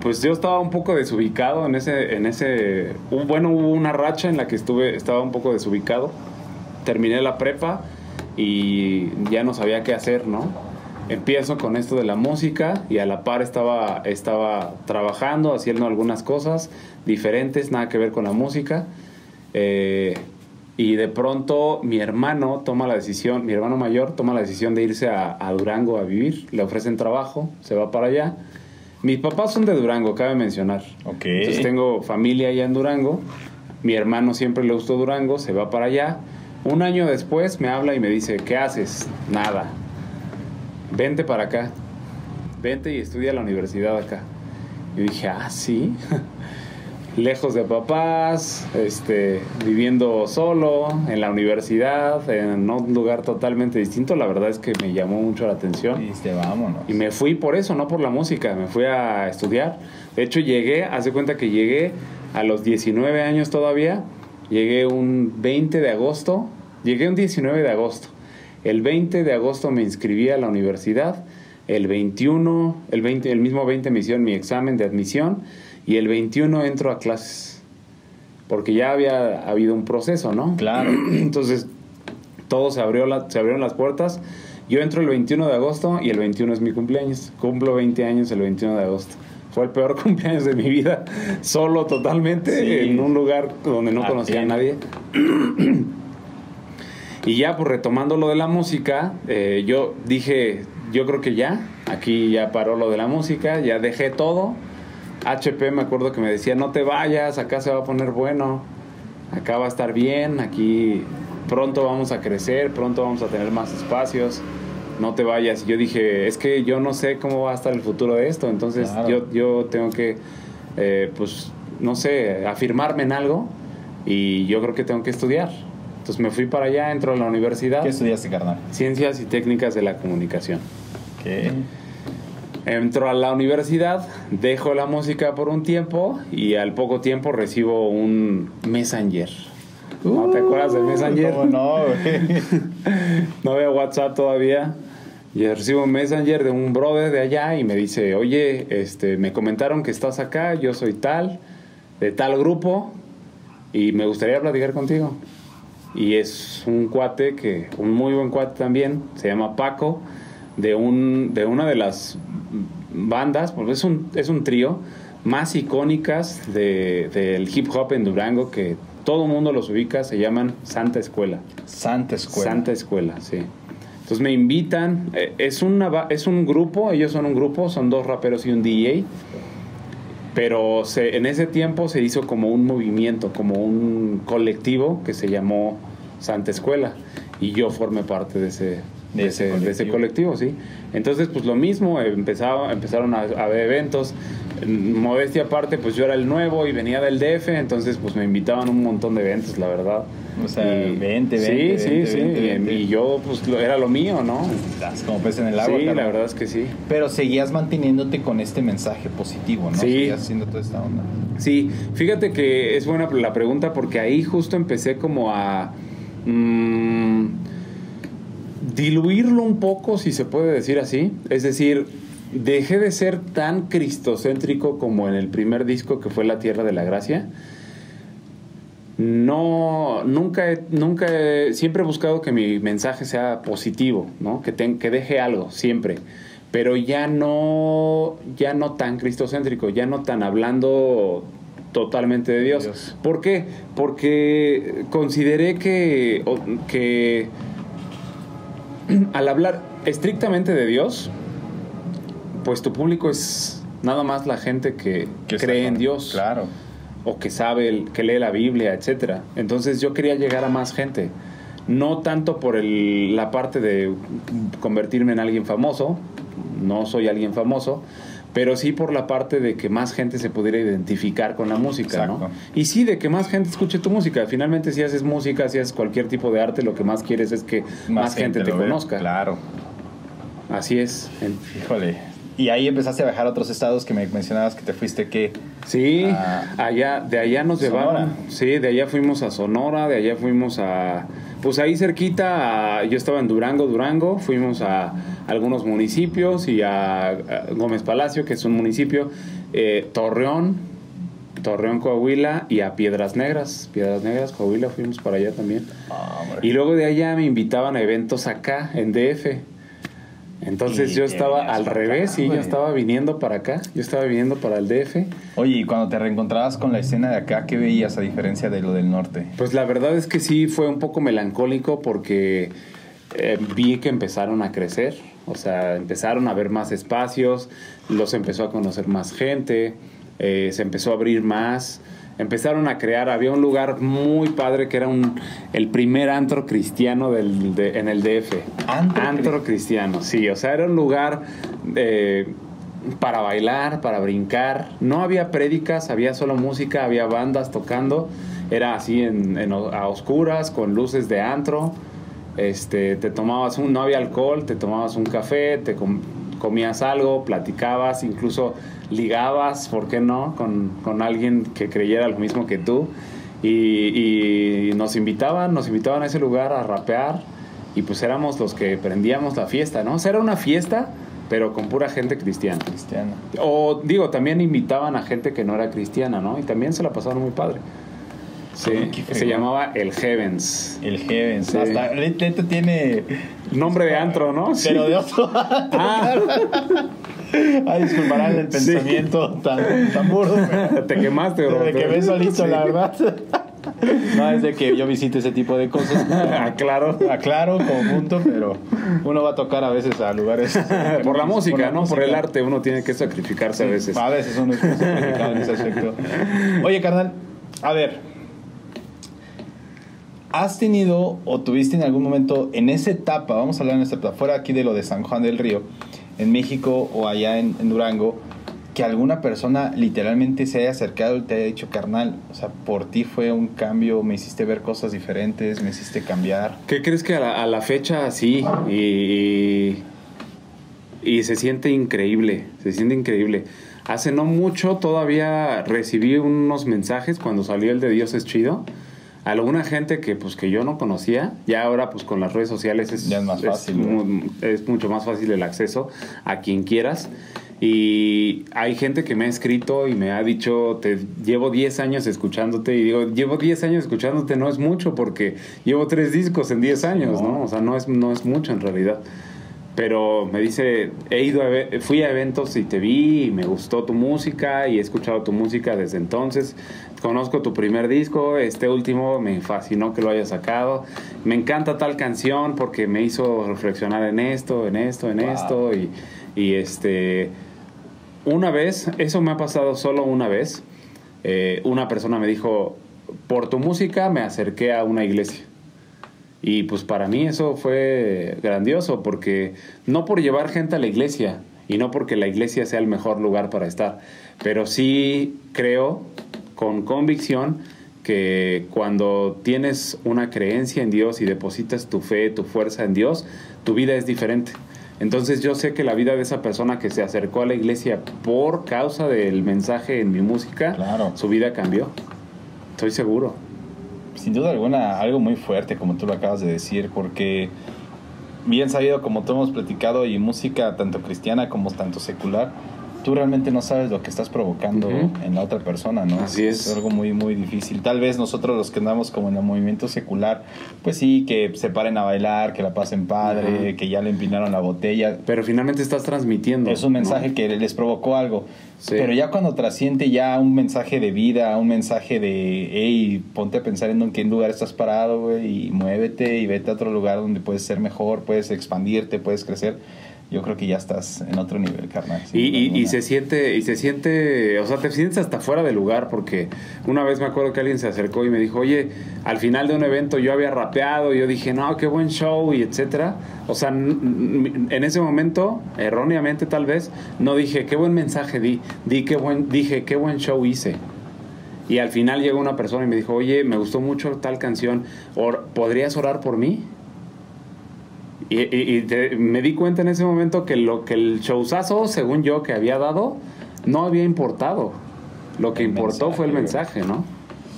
pues yo estaba un poco desubicado en ese en ese bueno hubo una racha en la que estuve estaba un poco desubicado terminé la prepa y ya no sabía qué hacer no empiezo con esto de la música y a la par estaba estaba trabajando haciendo algunas cosas diferentes nada que ver con la música Eh, y de pronto mi hermano toma la decisión, mi hermano mayor toma la decisión de irse a, a Durango a vivir. Le ofrecen trabajo, se va para allá. Mis papás son de Durango, cabe mencionar. Ok. Entonces tengo familia allá en Durango. Mi hermano siempre le gustó Durango, se va para allá. Un año después me habla y me dice, ¿qué haces? Nada. Vente para acá. Vente y estudia la universidad acá. Yo dije, ah, sí. Lejos de papás, este, viviendo solo, en la universidad, en un lugar totalmente distinto, la verdad es que me llamó mucho la atención. Y vámonos. Y me fui por eso, no por la música, me fui a estudiar. De hecho, llegué, haz de cuenta que llegué a los 19 años todavía, llegué un 20 de agosto, llegué un 19 de agosto. El 20 de agosto me inscribí a la universidad, el 21, el, 20, el mismo 20 me hicieron mi examen de admisión y el 21 entro a clases. Porque ya había habido un proceso, ¿no? Claro. Entonces, todo se, abrió la- se abrieron las puertas. Yo entro el 21 de agosto y el 21 es mi cumpleaños. Cumplo 20 años el 21 de agosto. Fue el peor cumpleaños de mi vida, solo totalmente, Sí. en un lugar donde no conocía a nadie. Y ya, pues retomando lo de la música, eh, yo dije, yo creo que ya, aquí ya paró lo de la música, ya dejé todo. HP me acuerdo que me decía, no te vayas, acá se va a poner bueno, acá va a estar bien, aquí pronto vamos a crecer, pronto vamos a tener más espacios, no te vayas. Y yo dije, es que yo no sé cómo va a estar el futuro de esto, entonces Claro. yo, yo tengo que, eh, pues, no sé, afirmarme en algo y yo creo que tengo que estudiar. Entonces me fui para allá, entro a la universidad, ¿Qué estudiaste, carnal? Ciencias y Técnicas de la Comunicación. ¿Qué? Entro a la universidad, dejo la música por un tiempo y al poco tiempo recibo un Messenger. ¿No te acuerdas del Messenger? ¿Cómo no, güey? No había WhatsApp todavía. Y recibo un messenger de un brother de allá y me dice, oye, este, me comentaron que estás acá, yo soy tal, de tal grupo, y me gustaría platicar contigo. Y es un cuate que, un muy buen cuate también, se llama Paco, de, un, de una de las bandas, porque es un, es un trío, más icónicas de- del hip hop en Durango, que todo el mundo los ubica, se llaman Santa Escuela. Santa Escuela. Santa Escuela, sí. Entonces me invitan, eh, es, una, es un grupo, ellos son un grupo, son dos raperos y un DJ, pero se, en ese tiempo se hizo como un movimiento, como un colectivo que se llamó Santa Escuela y yo formé parte de ese, de ese, de ese colectivo, sí. Entonces pues lo mismo, empezaba, empezaron a, a haber eventos, modestia aparte pues yo era el nuevo y venía del DF, entonces pues me invitaban a un montón de eventos, la verdad. O sea, Y- 20, 20, Sí, 20, sí, 20, sí. 20. Y yo, pues, lo- era lo mío, ¿no? Estás como pez en el agua. sí, la verdad es que sí. Pero seguías manteniéndote con este mensaje positivo, ¿no? Sí. Seguías haciendo toda esta onda. Sí, fíjate que es buena la pregunta porque ahí justo empecé como a mm, diluirlo un poco, si se puede decir así. Es decir, dejé de ser tan cristocéntrico como en el primer disco que fue La Tierra de la Gracia. No, nunca, he- nunca, siempre he buscado que mi mensaje sea positivo, ¿no? Que, que deje algo, siempre. Pero ya no, ya no tan cristocéntrico, ya no tan hablando totalmente de Dios. Dios. ¿Por qué? Porque consideré que, que al hablar estrictamente de Dios, pues tu público es nada más la gente que, cree en Dios Claro. o que sabe, el- que lee la Biblia, etcétera. Entonces yo quería llegar a más gente. No tanto por el- la parte de convertirme en alguien famoso, no soy alguien famoso, pero sí por la parte de que más gente se pudiera identificar con la música, ¿no? Y sí, de que más gente escuche tu música. Finalmente, si haces música, si haces cualquier tipo de arte, lo que más quieres es que más, gente, te ve. conozca. Claro. Así es. Híjole. Y ahí empezaste a viajar a otros estados que me mencionabas que te fuiste que Sí, Ah. allá, de allá nos Sonora. llevaron. Sí, de allá fuimos a Sonora, de allá fuimos a. Pues ahí cerquita, a- yo estaba en Durango, Durango, fuimos a algunos municipios y a, a Gómez Palacio, que es un municipio, eh, Torreón, Torreón, Coahuila y a Piedras Negras, Piedras Negras, Coahuila, fuimos para allá también. Y luego de allá me invitaban a eventos acá, en DF. Entonces Y yo estaba al para acá, revés, sí, yo estaba viniendo para acá, yo estaba viniendo para el DF. Oye, y cuando te reencontrabas con la escena de acá, ¿qué veías a diferencia de lo del norte? Pues la verdad es que sí fue un poco melancólico porque eh, vi que empezaron a crecer, o sea, empezaron a haber más espacios, los empezó a conocer más gente, eh, se empezó a abrir más, empezaron a crear, había un lugar muy padre que era un, el primer antro cristiano del, de- en el DF. ¿Antro cristiano, sí, o sea, era un lugar... eh, para bailar, para brincar. No había prédicas, había solo música, había bandas tocando. Era así en, en a oscuras, con luces de antro. Este, te tomabas un, no había alcohol, te tomabas un café, te com- comías algo, platicabas, incluso ligabas, ¿por qué no? Con, con alguien que creyera lo mismo que tú. Y, y nos invitaban, nos invitaban a ese lugar a rapear. Y pues éramos los que prendíamos la fiesta, ¿no? O sea, era una fiesta, pero con pura gente cristiana. Cristiano. O digo, también invitaban a gente que no era cristiana, ¿no? Y también se la pasaron muy padre. Sí, se llamaba El Heavens. El Heavens. Sí. Hasta Leto tiene. Nombre de antro, ¿no? Sí. Pero de otro. Ah, Ay, disculparán el Sí. pensamiento tan, tan burdo. pero- te quemaste, bro. De que ves solito, la verdad. No es de que yo visite ese tipo de cosas. Claro. Aclaro como punto, pero uno va a tocar a veces a lugares. Por la música, la ¿no? Por el música. arte uno tiene que sacrificarse a veces. A veces uno es sacrificado en ese aspecto. Oye, carnal, a ver. ¿Has tenido o tuviste en algún momento en esa etapa, vamos a hablar en esta etapa, fuera aquí de lo de San Juan del Río, en México o allá en, en Durango, que alguna persona literalmente se haya acercado y te haya dicho, carnal, o sea, por ti fue un cambio, me hiciste ver cosas diferentes, me hiciste cambiar? ¿Qué crees que a la, a la fecha sí? Y, y se siente increíble, se siente increíble. Hace no mucho todavía recibí unos mensajes cuando salió el de Dios es chido. Alguna gente que pues que yo no conocía, ya ahora pues con las redes sociales es, Ya es más fácil, mu- es mucho más fácil el acceso a quien quieras. Y hay gente que me ha escrito y me ha dicho, te llevo 10 años escuchándote. Y digo, llevo 10 años escuchándote, no es mucho porque llevo tres discos en 10 años, ¿no? O sea, no es, no es mucho en realidad. Pero me dice, he ido a, fui a eventos y te vi y me gustó tu música y he escuchado tu música desde entonces. Conozco tu primer disco, este último me fascinó que lo hayas sacado. Me encanta tal canción porque me hizo reflexionar en esto, en esto, en Wow. esto y, y este una vez, eso me ha pasado solo una vez. eh, una persona me dijo, por tu música me acerqué a una iglesia. Y pues para mí eso fue grandioso, porque no por llevar gente a la iglesia y no porque la iglesia sea el mejor lugar para estar, pero sí creo con convicción que cuando tienes una creencia en Dios y depositas tu fe, tu fuerza en Dios, tu vida es diferente. Entonces yo sé que la vida de esa persona que se acercó a la iglesia por causa del mensaje en mi música, Claro. su vida cambió. Estoy seguro. Sin duda alguna, algo muy fuerte, como tú lo acabas de decir, porque bien sabido, como tú hemos platicado, y música tanto cristiana como tanto secular, tú realmente no sabes lo que estás provocando en la otra persona, ¿no? Así es. algo muy, muy difícil. Tal vez nosotros los que andamos como en el movimiento secular, pues sí, que se paren a bailar, que la pasen padre, que ya le empinaron la botella, Pero finalmente estás transmitiendo. es un mensaje ¿no? que les provocó algo. Sí. Pero ya cuando trasciende ya un mensaje de vida, un mensaje de, hey, ponte a pensar en qué lugar estás parado, güey, y muévete y vete a otro lugar donde puedes ser mejor, puedes expandirte, puedes crecer. Yo creo que ya estás en otro nivel, carnal. Y, se siente, y se siente, o sea, te sientes hasta fuera de lugar porque una vez me acuerdo que alguien se acercó y me dijo, oye, al final de un evento yo había rapeado, y yo dije, no, qué buen show y etcétera. O sea, en ese momento, erróneamente tal vez, no dije, qué buen mensaje di, di qué buen, dije, qué buen show hice. Y al final llegó una persona y me dijo, oye, me gustó mucho tal canción, ¿podrías orar por mí? Y, y- y te- me di cuenta en ese momento que lo que el showzazo, según yo, que había dado, no había importado. Lo que El importó fue el mensaje, ¿no?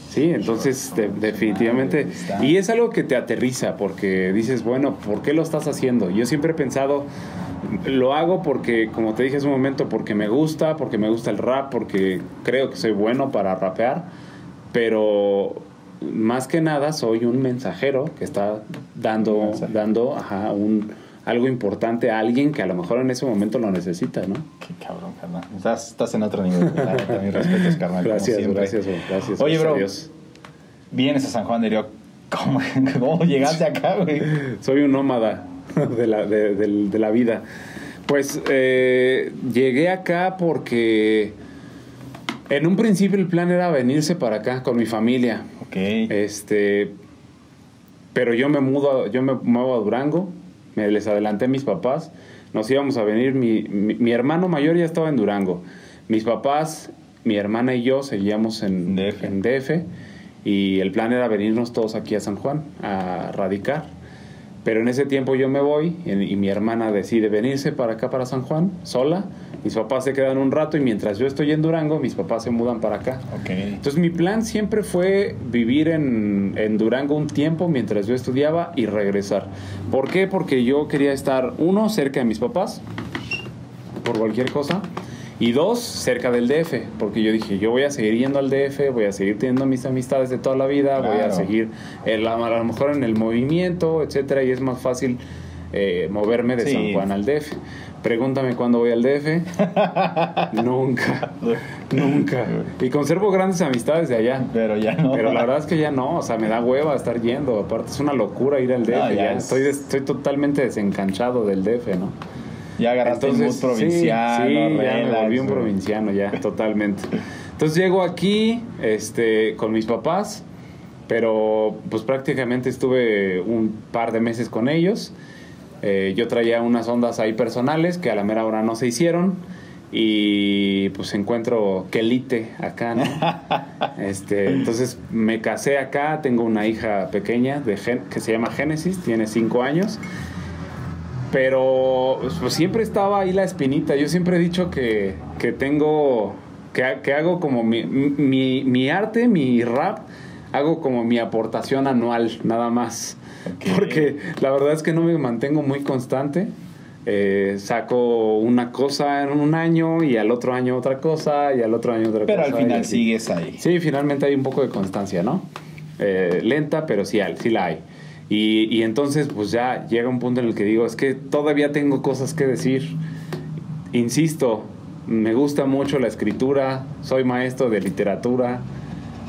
Sí, entonces de- definitivamente. Y es algo que te aterriza porque dices, bueno, ¿por qué lo estás haciendo? Yo siempre he pensado, lo hago porque, como te dije hace un momento, porque me gusta, porque me gusta el rap, porque creo que soy bueno para rapear, pero más que nada soy un mensajero que está dando, Un dando ajá, un, algo importante a alguien que a lo mejor en ese momento lo necesita, ¿no? Qué cabrón, carnal. Estás, estás en otro nivel. Mis respetos, carnal. Gracias, gracias, bro, gracias. Oye, bro. Dios. Vienes a San Juan de Río. ¿Cómo, cómo llegaste acá, güey? Soy un nómada de la, de la vida. Pues eh, llegué acá porque en un principio el plan era venirse para acá con mi familia. Ok. Este, pero yo me mudo, yo me muevo a Durango, me les adelanté a mis papás, nos íbamos a venir, mi, mi, mi hermano mayor ya estaba en Durango, mis papás, mi hermana y yo seguíamos en DF. en DF y el plan era venirnos todos aquí a San Juan a radicar. Pero en ese tiempo yo me voy y, y mi hermana decide venirse para acá, para San Juan, sola. Mis papás se quedan un rato y mientras yo estoy en Durango, mis papás se mudan para acá. Entonces mi plan siempre fue vivir en, en Durango un tiempo mientras yo estudiaba y regresar. ¿Por qué? Porque yo quería estar, uno, cerca de mis papás, por cualquier cosa, y dos, cerca del DF, porque yo dije, yo voy a seguir yendo al DF, voy a seguir teniendo mis amistades de toda la vida, voy a seguir eh, a, a lo mejor en el movimiento, etcétera, y es más fácil eh, moverme de Sí. San Juan al DF. Pregúntame cuándo voy al DF. nunca, nunca. Y conservo grandes amistades de allá. Pero ya no. Pero la verdad es que ya no, o sea, me da hueva estar yendo. Aparte, es una locura ir al DF. No, ya ya es- estoy, estoy totalmente desencanchado del DF, ¿no? Ya agarraste el mood sí, provinciano, Sí, ya me volví un provinciano, ya, totalmente. Entonces llego aquí este, con mis papás, pero pues prácticamente estuve un par de meses con ellos. Eh, yo traía unas ondas ahí personales que a la mera hora no se hicieron. Y pues encuentro quelite acá, ¿no? Este, entonces me casé acá, tengo una hija pequeña de Gen- que se llama Génesis, tiene cinco años. Pero pues, siempre estaba ahí la espinita. Yo siempre he dicho que, que tengo, que, que hago como mi, mi, mi arte, mi rap, hago como mi aportación anual, nada más. Ok. Porque la verdad es que no me mantengo muy constante. Eh, saco una cosa en un año y al otro año otra cosa y al otro año otra Pero cosa. al y final sigues ahí. Sí, finalmente hay un poco de constancia, ¿no? Eh, lenta, pero sí, sí la hay. Y, y entonces, pues ya llega un punto en el que digo, es que todavía tengo cosas que decir. Insisto, me gusta mucho la escritura, soy maestro de literatura,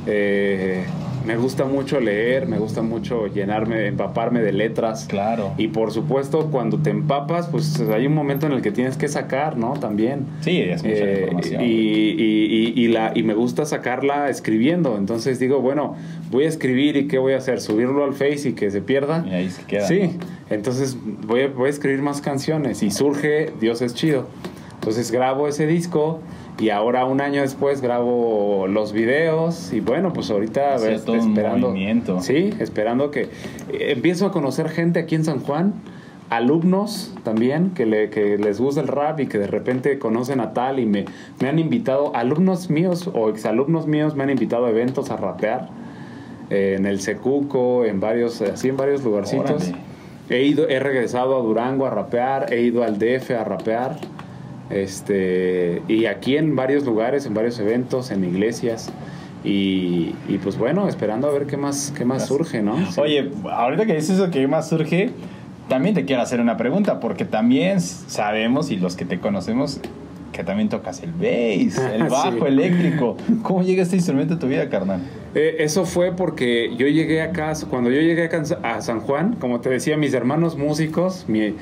eh, me gusta mucho leer, me gusta mucho llenarme, empaparme de letras. Claro. Y por supuesto, cuando te empapas, pues hay un momento en el que tienes que sacar, ¿no? También. Sí, es mucha Eh, información. y, y- y- y la, y me gusta sacarla escribiendo. Entonces digo, bueno, voy a escribir y ¿qué voy a hacer? ¿Subirlo al Face y que se pierda? Y ahí se queda. Sí, ¿no? entonces voy a, voy a escribir más canciones y surge Dios es chido. Entonces grabo ese disco y ahora un año después grabo los videos y bueno, pues ahorita O sea, ves, todo un esperando. movimiento. Sí, esperando que eh, empiezo a conocer gente aquí en San Juan, alumnos también que, le, que les gusta el rap y que de repente conocen a tal y me, me han invitado, alumnos míos o exalumnos míos me han invitado a eventos a rapear eh, en el Secuco, en varios, así en varios lugarcitos. Órale. He ido, he regresado a Durango a rapear, he ido al DF a rapear, este, y aquí en varios lugares, en varios eventos, en iglesias, y, y pues bueno, esperando a ver qué más, qué más surge, ¿no? Sí. Oye, ahorita que dices eso que más surge, también te quiero hacer una pregunta, porque también sabemos, y los que te conocemos, que también tocas el bass, el Sí. bajo eléctrico. ¿Cómo llega este instrumento a tu vida, carnal? Eh, eso fue porque yo llegué acá, cuando yo llegué acá a San Juan, como te decía, mis hermanos músicos mi-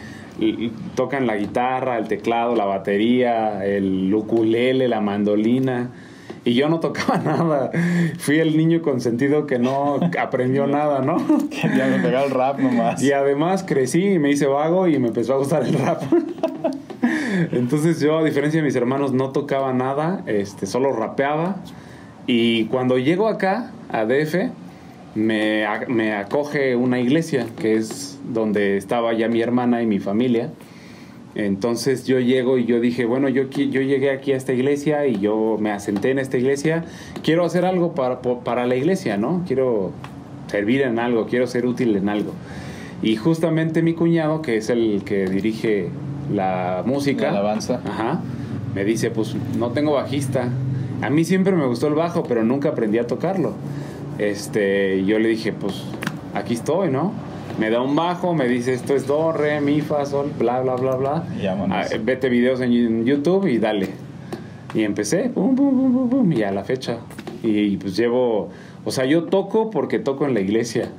tocan la guitarra, el teclado, la batería, el ukulele, la mandolina. Y yo no tocaba nada. Fui el niño consentido que no aprendió nada, ¿no? Ya me pegaba el rap nomás. Y además crecí y me hice vago y me empezó a gustar el rap. Entonces yo, a diferencia de mis hermanos, no tocaba nada, este, solo rapeaba. Y cuando llego acá, a DF, me, me acoge una iglesia, que es donde estaba ya mi hermana y mi familia. Entonces yo llego y yo dije, bueno, yo, yo llegué aquí a esta iglesia y yo me asenté en esta iglesia. Quiero hacer algo para, para la iglesia, ¿no? Quiero servir en algo, quiero ser útil en algo. Y justamente mi cuñado, que es el que dirige la música, La alabanza. Ajá, me dice, pues no tengo bajista. A mí siempre me gustó el bajo, pero nunca aprendí a tocarlo. Este, y yo le dije, pues aquí estoy, ¿no? Me da un bajo, me dice esto es do, re, mi, fa, sol, bla, bla, bla, bla. Y. Ah, vete videos en YouTube y dale. Y empecé, pum, pum, pum, pum, pum, y a la fecha. Y pues llevo, o sea, yo toco porque toco en la iglesia.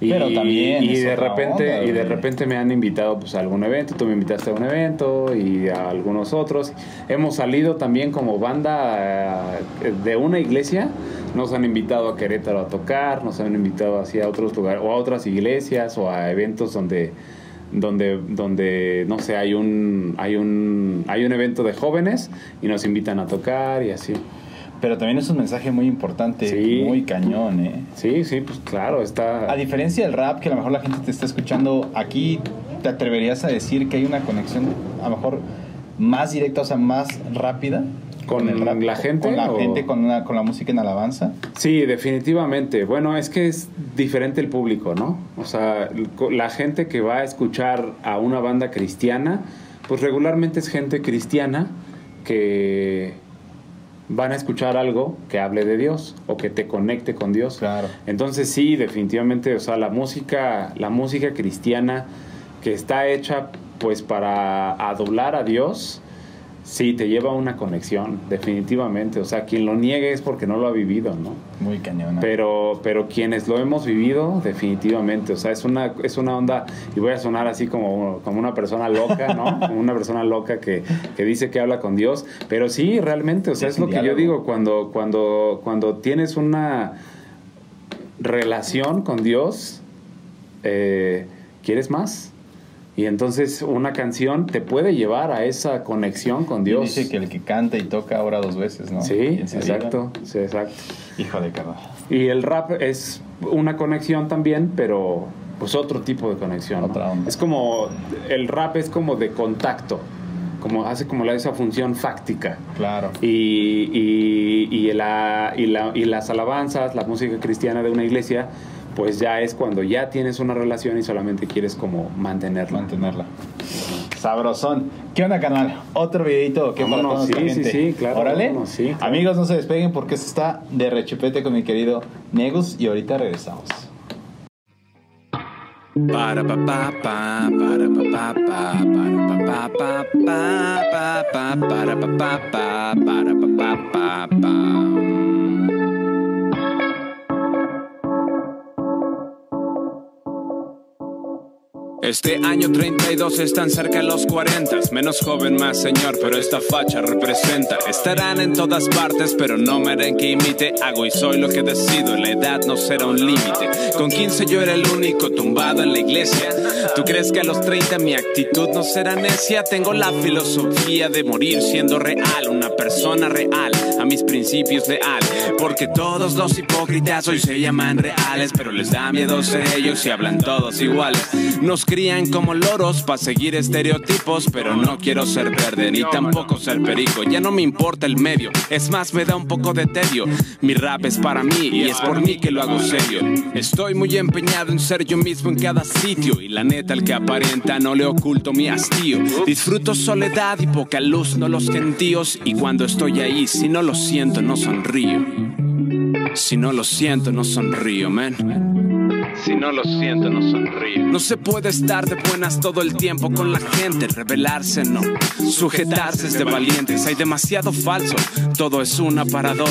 Y, Pero también y es de repente onda, y de repente me han invitado pues a algún evento, tú me invitaste a un evento y a algunos otros. Hemos salido también como banda eh, de una iglesia, nos han invitado a Querétaro a tocar, nos han invitado así a otros lugares o a otras iglesias o a eventos donde donde donde no sé, hay un hay un hay un evento de jóvenes y nos invitan a tocar y así. Pero también es un mensaje muy importante, Sí. muy cañón, ¿eh? Sí, sí, pues claro, está A diferencia del rap, que a lo mejor la gente te está escuchando, aquí te atreverías a decir que hay una conexión a lo mejor más directa, o sea, más rápida. ¿Con el rap, la gente Con la o- gente, con, la- con la música en alabanza. Sí, definitivamente. Bueno, es que es diferente el público, ¿no? O sea, la gente que va a escuchar a una banda cristiana, pues regularmente es gente cristiana que van a escuchar algo que hable de Dios o que te conecte con Dios. Claro. Entonces sí, definitivamente, o sea, la música, la música cristiana que está hecha pues para adular a Dios, sí te lleva a una conexión, definitivamente. O sea, quien lo niegue es porque no lo ha vivido, ¿no? Muy cañón. Pero, pero quienes lo hemos vivido, definitivamente. O sea, es una, es una onda, y voy a sonar así como, como una persona loca, ¿no? Como una persona loca que, que dice que habla con Dios. Pero sí, realmente, o sea, Es es lo que yo digo, cuando, cuando, cuando tienes una relación con Dios, eh, ¿quieres más? Y entonces una canción te puede llevar a esa conexión con Dios. Dice que el que canta y toca ahora dos veces, ¿no? Sí, exacto, sí, exacto. Hijo de carnal. Y el rap es una conexión también, pero pues otro tipo de conexión. ¿no? Otra onda. Es como, el rap es como de contacto como hace como la, esa función fáctica. Claro. Y, y, y, la, y, la, y las alabanzas, la música cristiana de una iglesia, pues ya es cuando ya tienes una relación y solamente quieres como mantenerla. Mantenerla. Sabrosón. ¿Qué onda, canal? Otro videito que Vámonos, sí, sí, sí, claro, Órale. vámonos, sí, claro. Amigos, no se despeguen porque esto está de rechupete con mi querido Negus y ahorita regresamos. Para pa pa pa para pa pa pa para pa pa pa pa pa pa para pa pa pa para pa pa pa pa Este año 32 están cerca los 40, menos joven, más señor, pero esta facha representa. Estarán en todas partes, pero no me harán que imite. Hago y soy lo que decido, la edad no será un límite. Con 15 yo era el único tumbado en la iglesia. ¿Tú crees que a los 30 mi actitud no será necia? Tengo la filosofía de morir siendo real, una persona real, mis principios leal. Porque todos los hipócritas hoy se llaman reales, pero les da miedo ser ellos y hablan todos iguales. Nos crían como loros para seguir estereotipos, pero no quiero ser verde ni tampoco ser perico. Ya no me importa el medio, es más, me da un poco de tedio. Mi rap es para mí y es por mí que lo hago serio. Estoy muy empeñado en ser yo mismo en cada sitio y la neta, al que aparenta no le oculto mi hastío. Disfruto soledad y poca luz, no los gentíos. Y cuando estoy ahí, si no lo siento, no sonrío. Si no lo siento, no sonrío, man. Si no lo siento, no sonrío. No se puede estar de buenas todo el tiempo con la gente. Rebelarse no. Sujetarse es de valientes. Hay demasiado falso. Todo es un aparador.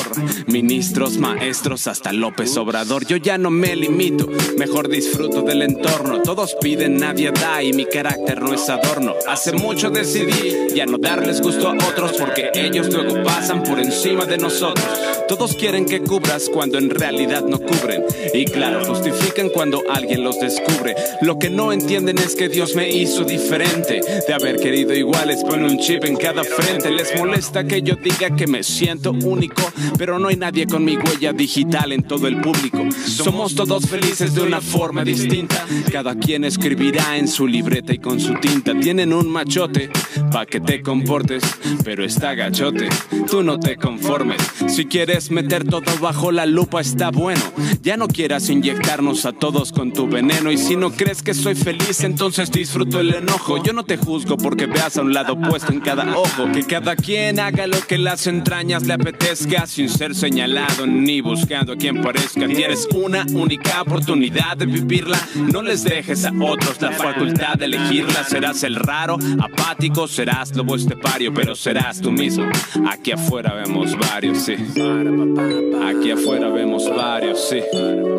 Ministros, maestros, hasta López Obrador. Yo ya no me limito. Mejor disfruto del entorno. Todos piden, nadie da. Y mi carácter no es adorno. Hace mucho decidí ya no darles gusto a otros. Porque ellos luego pasan por encima de nosotros. Todos quieren que cubras cuando en realidad no cubren. Y claro, justifican cuando alguien los descubre. Lo que no entienden es que Dios me hizo diferente. De haber querido iguales, pone un chip en cada frente. Les molesta que yo diga que me siento único. Pero no hay nadie con mi huella digital en todo el público. Somos todos felices de una forma distinta. Cada quien escribirá en su libreta y con su tinta. Tienen un machote pa' que te comportes, pero está gachote. Tú no te conformes. Si quieres meter todo bajo la lupa, está bueno. Ya no quieras inyectarnos a todos con tu veneno. Y si no crees que soy feliz, entonces disfruto el enojo. Yo no te juzgo porque veas a un lado puesto en cada ojo. Que cada quien haga lo que las entrañas le apetezca, sin ser señalado ni buscando a quien parezca. Tienes una única oportunidad de vivirla. No les dejes a otros la facultad de elegirla. Serás el raro, apático, serás lobo estepario, pero serás tú mismo. Aquí afuera vemos varios, sí. Aquí afuera vemos varios, sí.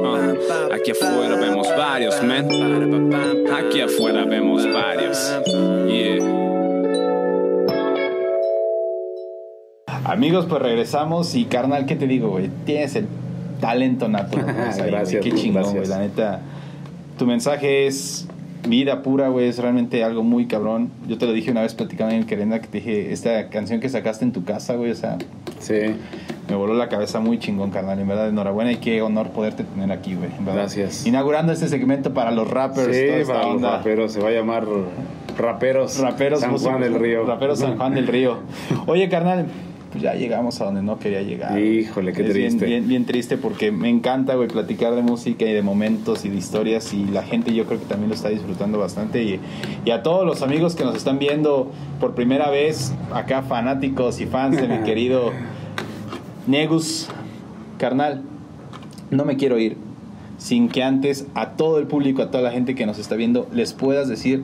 Ah, Aquí afuera vemos varios, man. Aquí afuera vemos varios. Yeah. Amigos, pues regresamos y carnal, ¿qué te digo, güey? Tienes el talento nato. o sea, Gracias, Qué chingón, güey. La neta, tu mensaje es vida pura, güey. Es realmente algo muy cabrón. Yo te lo dije una vez platicando en el Querenda que te dije, esta canción que sacaste en tu casa, güey, o sea, Sí, me voló la cabeza muy chingón, carnal. En verdad, enhorabuena y qué honor poderte tener aquí, güey. Gracias. Inaugurando este segmento para los rappers. sí para los raperos se va a llamar Raperos, Raperos San Juan del Río. Raperos San Juan del Río. Oye, carnal, pues ya llegamos a donde no quería llegar. Híjole, qué Es bien- triste. Bien, bien, triste porque me encanta, güey, platicar de música y de momentos y de historias y la gente yo creo que también lo está disfrutando bastante y, y a todos los amigos que nos están viendo por primera vez, acá fanáticos y fans de mi querido Negus, carnal, no me quiero ir sin que antes a todo el público, a toda la gente que nos está viendo, les puedas decir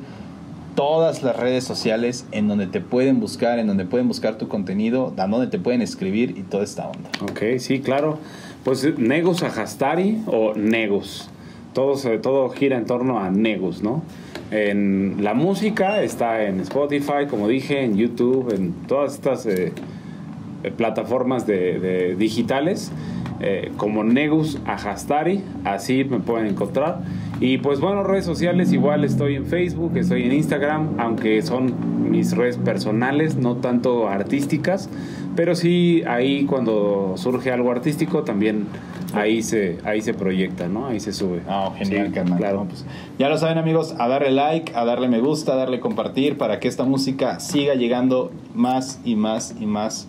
todas las redes sociales en donde te pueden buscar, en donde pueden buscar tu contenido, donde te pueden escribir y toda esta onda. Ok, sí, claro. Pues Negus Ajastari o Negus. Todo, todo gira en torno a Negus, ¿no? En la música está en Spotify, como dije, en YouTube, en todas estas eh, eh, plataformas de, de digitales. eh, como Negus Ajastari, así me pueden encontrar. Y pues bueno, redes sociales, igual estoy en Facebook, estoy en Instagram, aunque son mis redes personales, no tanto artísticas, pero sí ahí cuando surge algo artístico también ahí se, ahí se proyecta, ¿no? Ahí se sube. Ah, genial, Sí, carnal. Claro. No, pues, ya lo saben, amigos, a darle like, a darle me gusta, a darle compartir para que esta música siga llegando más y más y más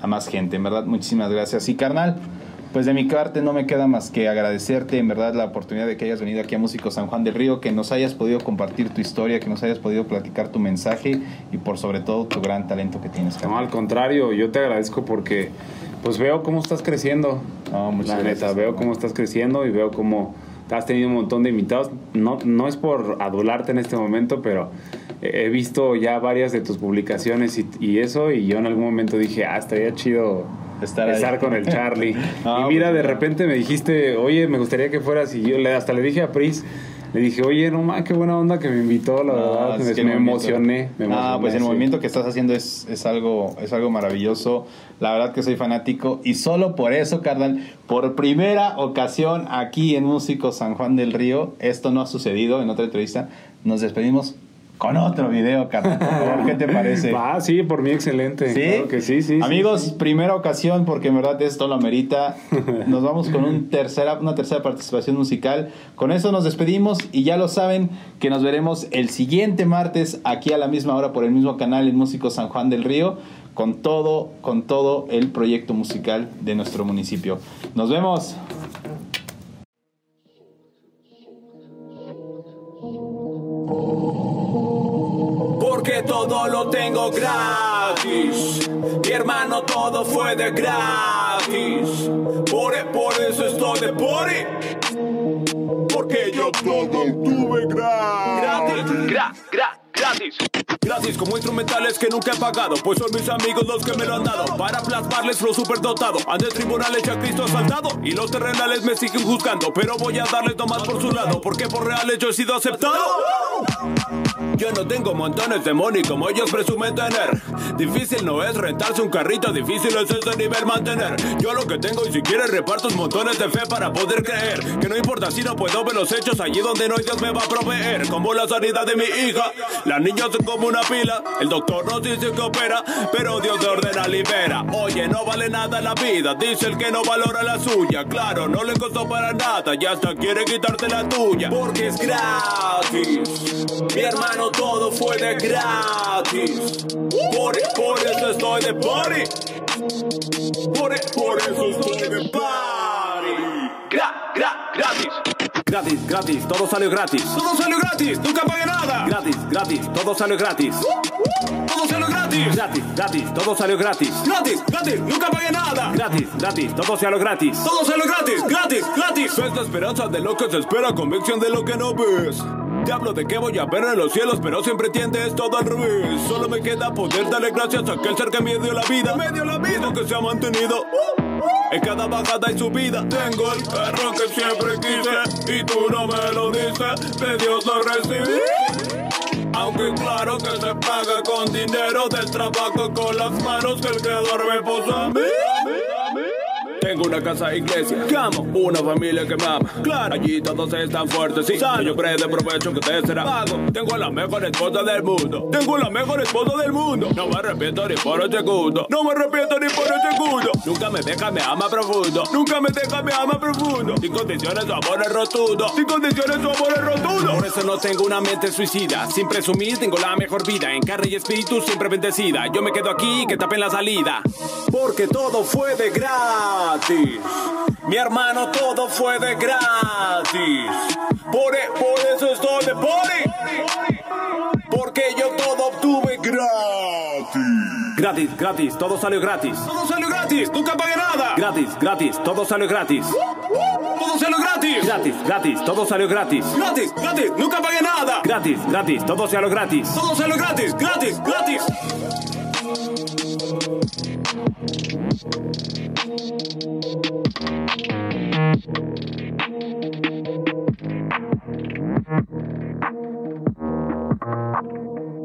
a más gente. En verdad, muchísimas gracias. Y carnal, pues de mi parte no me queda más que agradecerte, en verdad, la oportunidad de que hayas venido aquí a Músico San Juan del Río, que nos hayas podido compartir tu historia, que nos hayas podido platicar tu mensaje y por sobre todo tu gran talento que tienes, No, al contrario, yo te agradezco porque pues veo cómo estás creciendo. No, muchas La gracias. neta, veo cómo estás creciendo y veo cómo has tenido un montón de invitados. No, no es por adularte en este momento, pero he visto ya varias de tus publicaciones y, y eso, y yo en algún momento dije, ah, estaría chido Estar con el Charlie. No, y mira, pues, de repente me dijiste, oye, me gustaría que fueras, y yo le, hasta le dije a Pris, le dije, oye, no mames, qué buena onda que me invitó, la No, verdad, me, que me emocioné. Me Ah, emocioné, pues el sí. movimiento que estás haciendo es, es algo es algo maravilloso. La verdad que soy fanático y solo por eso, carnal, por primera ocasión aquí en Músico San Juan del Río, esto no ha sucedido en otra entrevista. Nos despedimos con otro video, carnal. ¿qué te parece? Ah, sí, por mí excelente. ¿Sí? Claro que sí, sí. Amigos, sí. primera ocasión, porque en verdad esto lo amerita. Nos vamos con un tercera, una tercera participación musical. Con eso nos despedimos y ya lo saben que nos veremos el siguiente martes aquí a la misma hora por el mismo canal en Músico San Juan del Río con todo, con todo el proyecto musical de nuestro municipio. Nos vemos. Todo lo tengo gratis. Mi hermano, todo fue de gratis. Por, por eso estoy de party. Porque yo todo tuve gratis. Gratis, gra, gra, gratis. Como instrumentales que nunca he pagado Pues son mis amigos los que me lo han dado Para plasmarles flow superdotado Ante tribunales ya Cristo asaltado Y los terrenales me siguen juzgando Pero voy a darles nomás por su lado Porque por reales yo he sido aceptado yo no tengo montones de money como ellos presumen tener. Difícil no es rentarse un carrito, difícil es ese nivel mantener. Yo lo que tengo y si quieres reparto un montones de fe para poder creer. Que no importa si no puedo ver los hechos allí donde no hay Dios me va a proveer. Como la sanidad de mi hija, las niñas son como una pila. El doctor nos dice que opera, pero Dios de ordena libera. Oye, no vale nada la vida, dice el que no valora la suya. Claro, no le costó para nada y hasta quiere quitarte la tuya. Porque es gratis. Mi hermano, todo fue de gratis. Por, por eso estoy de party. Por, por eso estoy de party. Gra, gra, gratis. Gratis, gratis, todo salió gratis. Todo salió gratis, nunca pagué nada. Gratis, gratis, todo salió gratis. Todo salió gratis. Gratis, gratis, todo salió gratis. Gratis, gratis, nunca pagué nada. Gratis, gratis, todo salió gratis. Todo salió gratis, gratis, gratis. Es la esperanza de lo que se espera, convicción de lo que no ves. Te hablo de que voy a ver en los cielos, pero siempre tiendes todo al revés. Solo me queda poder darle gracias a aquel ser que me dio la vida. Me dio la vida que se ha mantenido. En cada bajada y subida tengo el carro que siempre quise y tú no me lo dices, de Dios lo recibí. Aunque claro que se paga con dinero del trabajo con las manos que el creador me puso a mí. Tengo una casa iglesia, que amo, una familia que me ama. Claro, allí todos están fuertes, sí. Sano, yo creo de provecho que te será pago. Tengo la mejor esposa del mundo. Tengo la mejor esposa del mundo. No me arrepiento ni por un segundo. No me arrepiento ni por un segundo. Nunca me deja, me ama profundo. Nunca me deja, me ama profundo. Sin condiciones, su amor es rotundo. Sin condiciones, su amor es rotundo. Por eso no tengo una mente suicida. Sin presumir, tengo la mejor vida. En carne y espíritu siempre bendecida. Yo me quedo aquí, que tapen la salida. Porque todo fue de gratis. Mi hermano, todo fue de gratis. Por, e- por eso estoy de party. Porque yo todo obtuve gratis. Gratis, gratis, todo salió gratis. Todo salió gratis, nunca pagué nada. Gratis, gratis, todo salió gratis. Todo salió gratis. Gratis, gratis, todo salió gratis. Gratis, gratis, nunca pagué nada. Gratis, gratis, todo salió gratis. Todo salió gratis, gratis, gratis. Thank you.